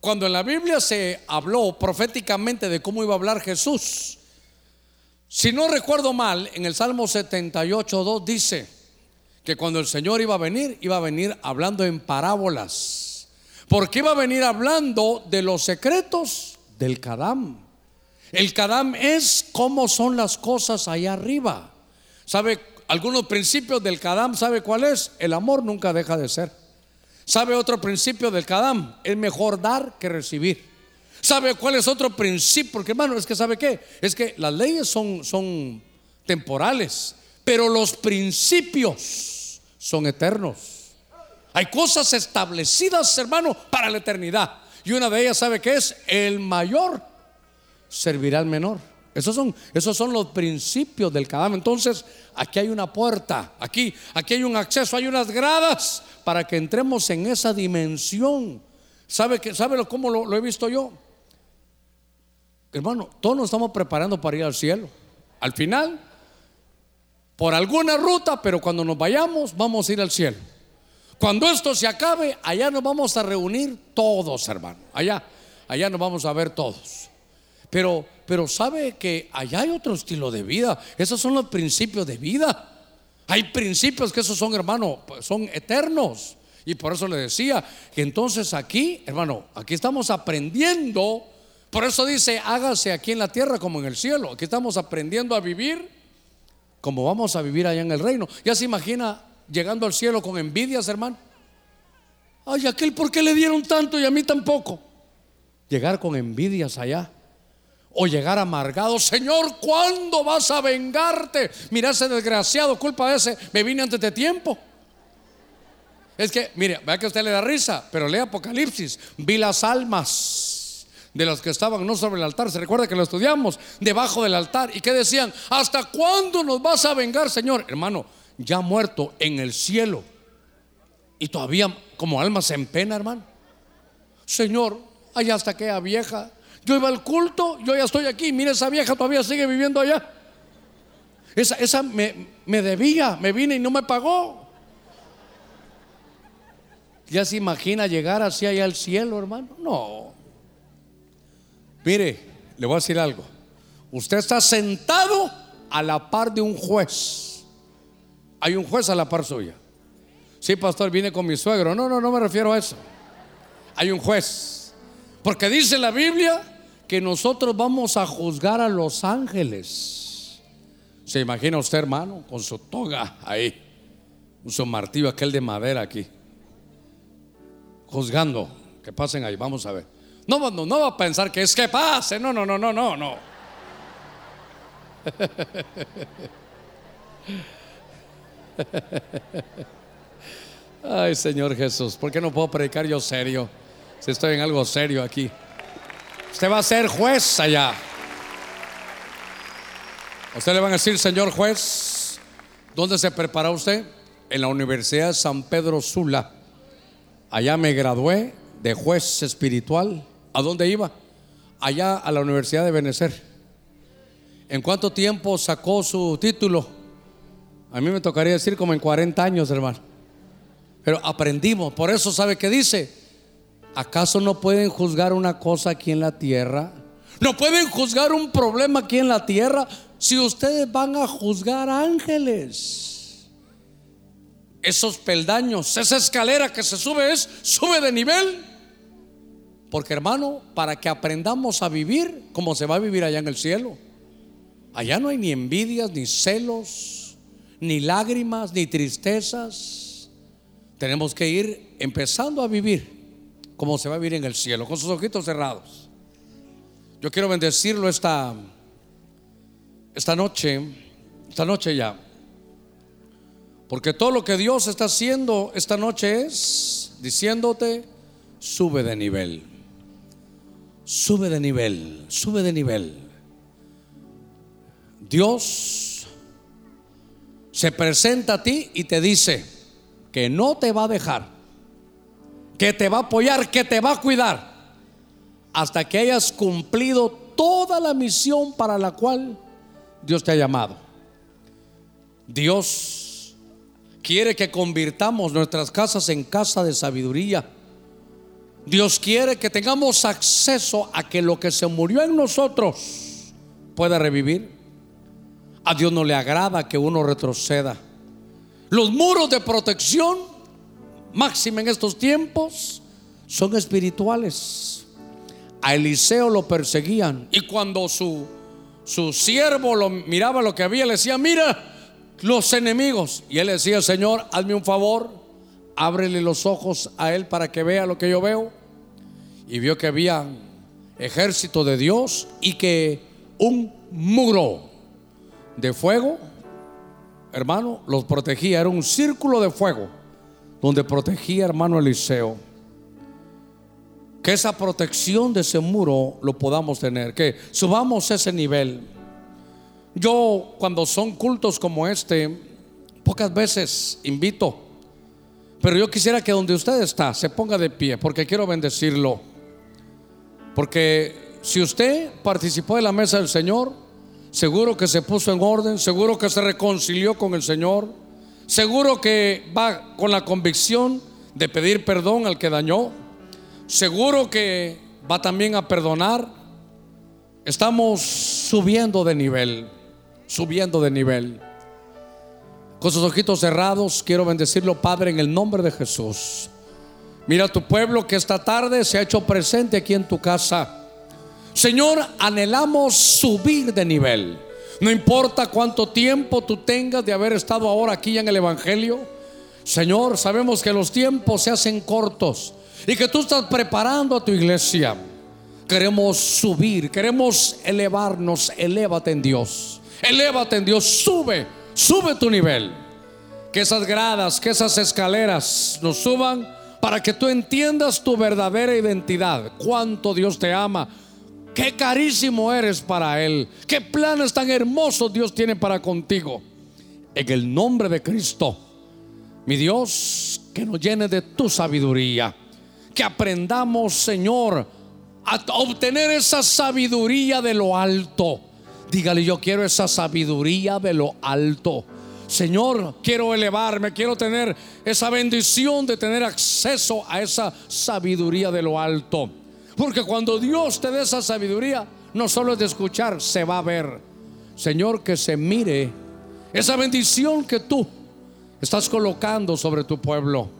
Cuando en la Biblia se habló proféticamente de cómo iba a hablar Jesús, si no recuerdo mal, en el Salmo 78, 2 dice que cuando el Señor iba a venir, iba a venir hablando en parábolas porque iba a venir hablando de los secretos del Kadam. El Kadam es cómo son las cosas allá arriba. ¿Sabe? Algunos principios del Kadam, ¿sabe cuál es? El amor nunca deja de ser. ¿Sabe otro principio del Kadam? Es mejor dar que recibir. ¿Sabe cuál es otro principio? Porque hermano, es que ¿sabe qué? Es que las leyes son, son temporales, pero los principios son eternos. Hay cosas establecidas, hermano, para la eternidad. Y una de ellas, ¿sabe qué es? El mayor servirá al menor. Esos son, esos son los principios del cadáver. Entonces, aquí hay una puerta, aquí, aquí hay un acceso, hay unas gradas para que entremos en esa dimensión. ¿Sabe, que, sabe cómo lo, he visto yo? Hermano, todos nos estamos preparando para ir al cielo. Al final, por alguna ruta, pero cuando nos vayamos, vamos a ir al cielo. Cuando esto se acabe, allá nos vamos a reunir todos, hermano. Allá, allá nos vamos a ver todos. Pero, pero sabe que allá hay otro estilo de vida. Esos son los principios de vida. Hay principios que esos son, hermano, son eternos. Y por eso le decía que entonces aquí, hermano, aquí estamos aprendiendo. Por eso dice, hágase aquí en la tierra como en el cielo. Aquí estamos aprendiendo a vivir como vamos a vivir allá en el reino. Ya se imagina llegando al cielo con envidias, hermano. Ay, aquel, ¿por qué le dieron tanto y a mí tampoco? Llegar con envidias allá. O llegar amargado, Señor, ¿cuándo vas a vengarte? Mira ese desgraciado, culpa de ese, me vine antes de tiempo. Es que, mire, vea que a usted le da risa, pero lee Apocalipsis. Vi las almas de los que estaban no sobre el altar. Se recuerda que lo estudiamos debajo del altar. ¿Y que decían? ¿Hasta cuándo nos vas a vengar, Señor? Hermano, ya muerto en el cielo. Y todavía como almas en pena, hermano. Señor, allá hasta aquella vieja. Yo iba al culto, yo ya estoy aquí. Mire, esa vieja todavía sigue viviendo allá. Esa, esa me, me debía, me vine y no me pagó. ¿Ya se imagina llegar así allá al cielo, hermano? No. Mire, le voy a decir algo. Usted está sentado a la par de un juez. Hay un juez a la par suya. Sí, pastor, vine con mi suegro. No, no, no me refiero a eso. Hay un juez. Porque dice la Biblia que nosotros vamos a juzgar a los ángeles. ¿Se imagina usted, hermano, con su toga ahí? Su martillo, aquel de madera aquí. Juzgando. Que pasen ahí, vamos a ver. No, no, no va a pensar que es que pase. No, no, no, no, no, no. <laughs> Ay, Señor Jesús, ¿por qué no puedo predicar yo serio? Si estoy en algo serio aquí. Usted va a ser juez allá. Usted le van a decir, señor juez, ¿dónde se prepara usted? En la Universidad de San Pedro Sula. Allá me gradué de juez espiritual. ¿A dónde iba? Allá a la Universidad de Benecer. ¿En cuánto tiempo sacó su título? A mí me tocaría decir como en 40 años, hermano. Pero aprendimos. Por eso, ¿sabe qué dice? ¿Acaso no pueden juzgar una cosa aquí en la tierra? ¿No pueden juzgar un problema aquí en la tierra si ustedes van a juzgar ángeles? Esos peldaños, esa escalera que se sube es, sube de nivel. Porque hermano, para que aprendamos a vivir como se va a vivir allá en el cielo. Allá no hay ni envidias, ni celos, ni lágrimas, ni tristezas. Tenemos que ir empezando a vivir como se va a vivir en el cielo, con sus ojitos cerrados. Yo quiero bendecirlo esta, esta noche, esta noche ya. Porque todo lo que Dios está haciendo esta noche es diciéndote, sube de nivel. Sube de nivel, sube de nivel. Dios se presenta a ti y te dice que no te va a dejar que te va a apoyar, que te va a cuidar, hasta que hayas cumplido toda la misión para la cual Dios te ha llamado. Dios quiere que convirtamos nuestras casas en casa de sabiduría. Dios quiere que tengamos acceso a que lo que se murió en nosotros pueda revivir. A Dios no le agrada que uno retroceda. Los muros de protección máxima en estos tiempos, son espirituales. A Eliseo lo perseguían y cuando su, su siervo lo miraba lo que había, le decía, mira los enemigos. Y él decía, Señor, hazme un favor, ábrele los ojos a él para que vea lo que yo veo. Y vio que había ejército de Dios y que un muro de fuego, hermano, los protegía. Era un círculo de fuego donde protegía hermano Eliseo. Que esa protección de ese muro lo podamos tener, que subamos ese nivel. Yo cuando son cultos como este, pocas veces invito, pero yo quisiera que donde usted está se ponga de pie, porque quiero bendecirlo. Porque si usted participó de la mesa del Señor, seguro que se puso en orden, seguro que se reconcilió con el Señor Seguro que va con la convicción de pedir perdón al que dañó. Seguro que va también a perdonar. Estamos subiendo de nivel, subiendo de nivel. Con sus ojitos cerrados, quiero bendecirlo, Padre, en el nombre de Jesús. Mira tu pueblo que esta tarde se ha hecho presente aquí en tu casa. Señor, anhelamos subir de nivel. No importa cuánto tiempo tú tengas de haber estado ahora aquí en el Evangelio. Señor, sabemos que los tiempos se hacen cortos y que tú estás preparando a tu iglesia. Queremos subir, queremos elevarnos. Elévate en Dios. Elévate en Dios. Sube, sube tu nivel. Que esas gradas, que esas escaleras nos suban para que tú entiendas tu verdadera identidad. Cuánto Dios te ama. Qué carísimo eres para Él. Qué planes tan hermosos Dios tiene para contigo. En el nombre de Cristo, mi Dios, que nos llene de tu sabiduría. Que aprendamos, Señor, a obtener esa sabiduría de lo alto. Dígale, yo quiero esa sabiduría de lo alto. Señor, quiero elevarme, quiero tener esa bendición de tener acceso a esa sabiduría de lo alto. Porque cuando Dios te dé esa sabiduría, no solo es de escuchar, se va a ver. Señor, que se mire esa bendición que tú estás colocando sobre tu pueblo.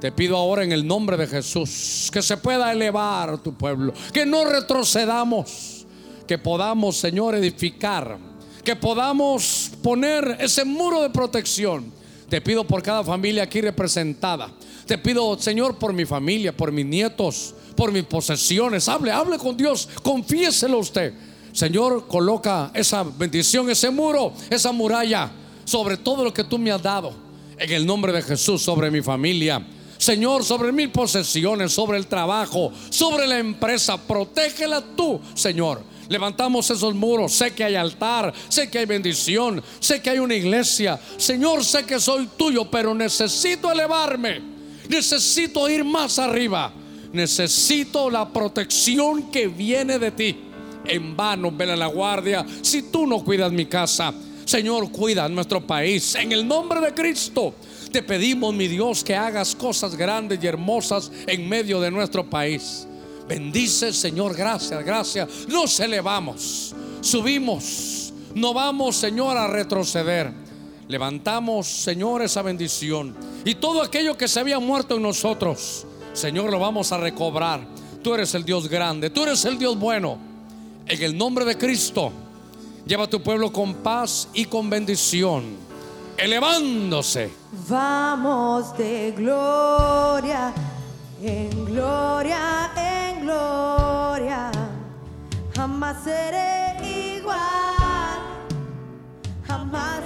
Te pido ahora en el nombre de Jesús que se pueda elevar tu pueblo, que no retrocedamos, que podamos, Señor, edificar, que podamos poner ese muro de protección. Te pido por cada familia aquí representada. Te pido, Señor, por mi familia, por mis nietos, por mis posesiones. Hable, hable con Dios, confiéselo usted. Señor, coloca esa bendición, ese muro, esa muralla sobre todo lo que tú me has dado. En el nombre de Jesús, sobre mi familia. Señor, sobre mis posesiones, sobre el trabajo, sobre la empresa. Protégela tú, Señor. Levantamos esos muros. Sé que hay altar, sé que hay bendición, sé que hay una iglesia. Señor, sé que soy tuyo, pero necesito elevarme. Necesito ir más arriba. Necesito la protección que viene de ti. En vano vela la guardia si tú no cuidas mi casa. Señor, cuida nuestro país. En el nombre de Cristo. Te pedimos, mi Dios, que hagas cosas grandes y hermosas en medio de nuestro país. Bendice, Señor, gracias, gracias. Nos elevamos, subimos. No vamos, Señor, a retroceder. Levantamos, Señor, esa bendición. Y todo aquello que se había muerto en nosotros, Señor, lo vamos a recobrar. Tú eres el Dios grande, tú eres el Dios bueno. En el nombre de Cristo, lleva a tu pueblo con paz y con bendición elevándose. Vamos de gloria en gloria, en gloria. Jamás seré igual, jamás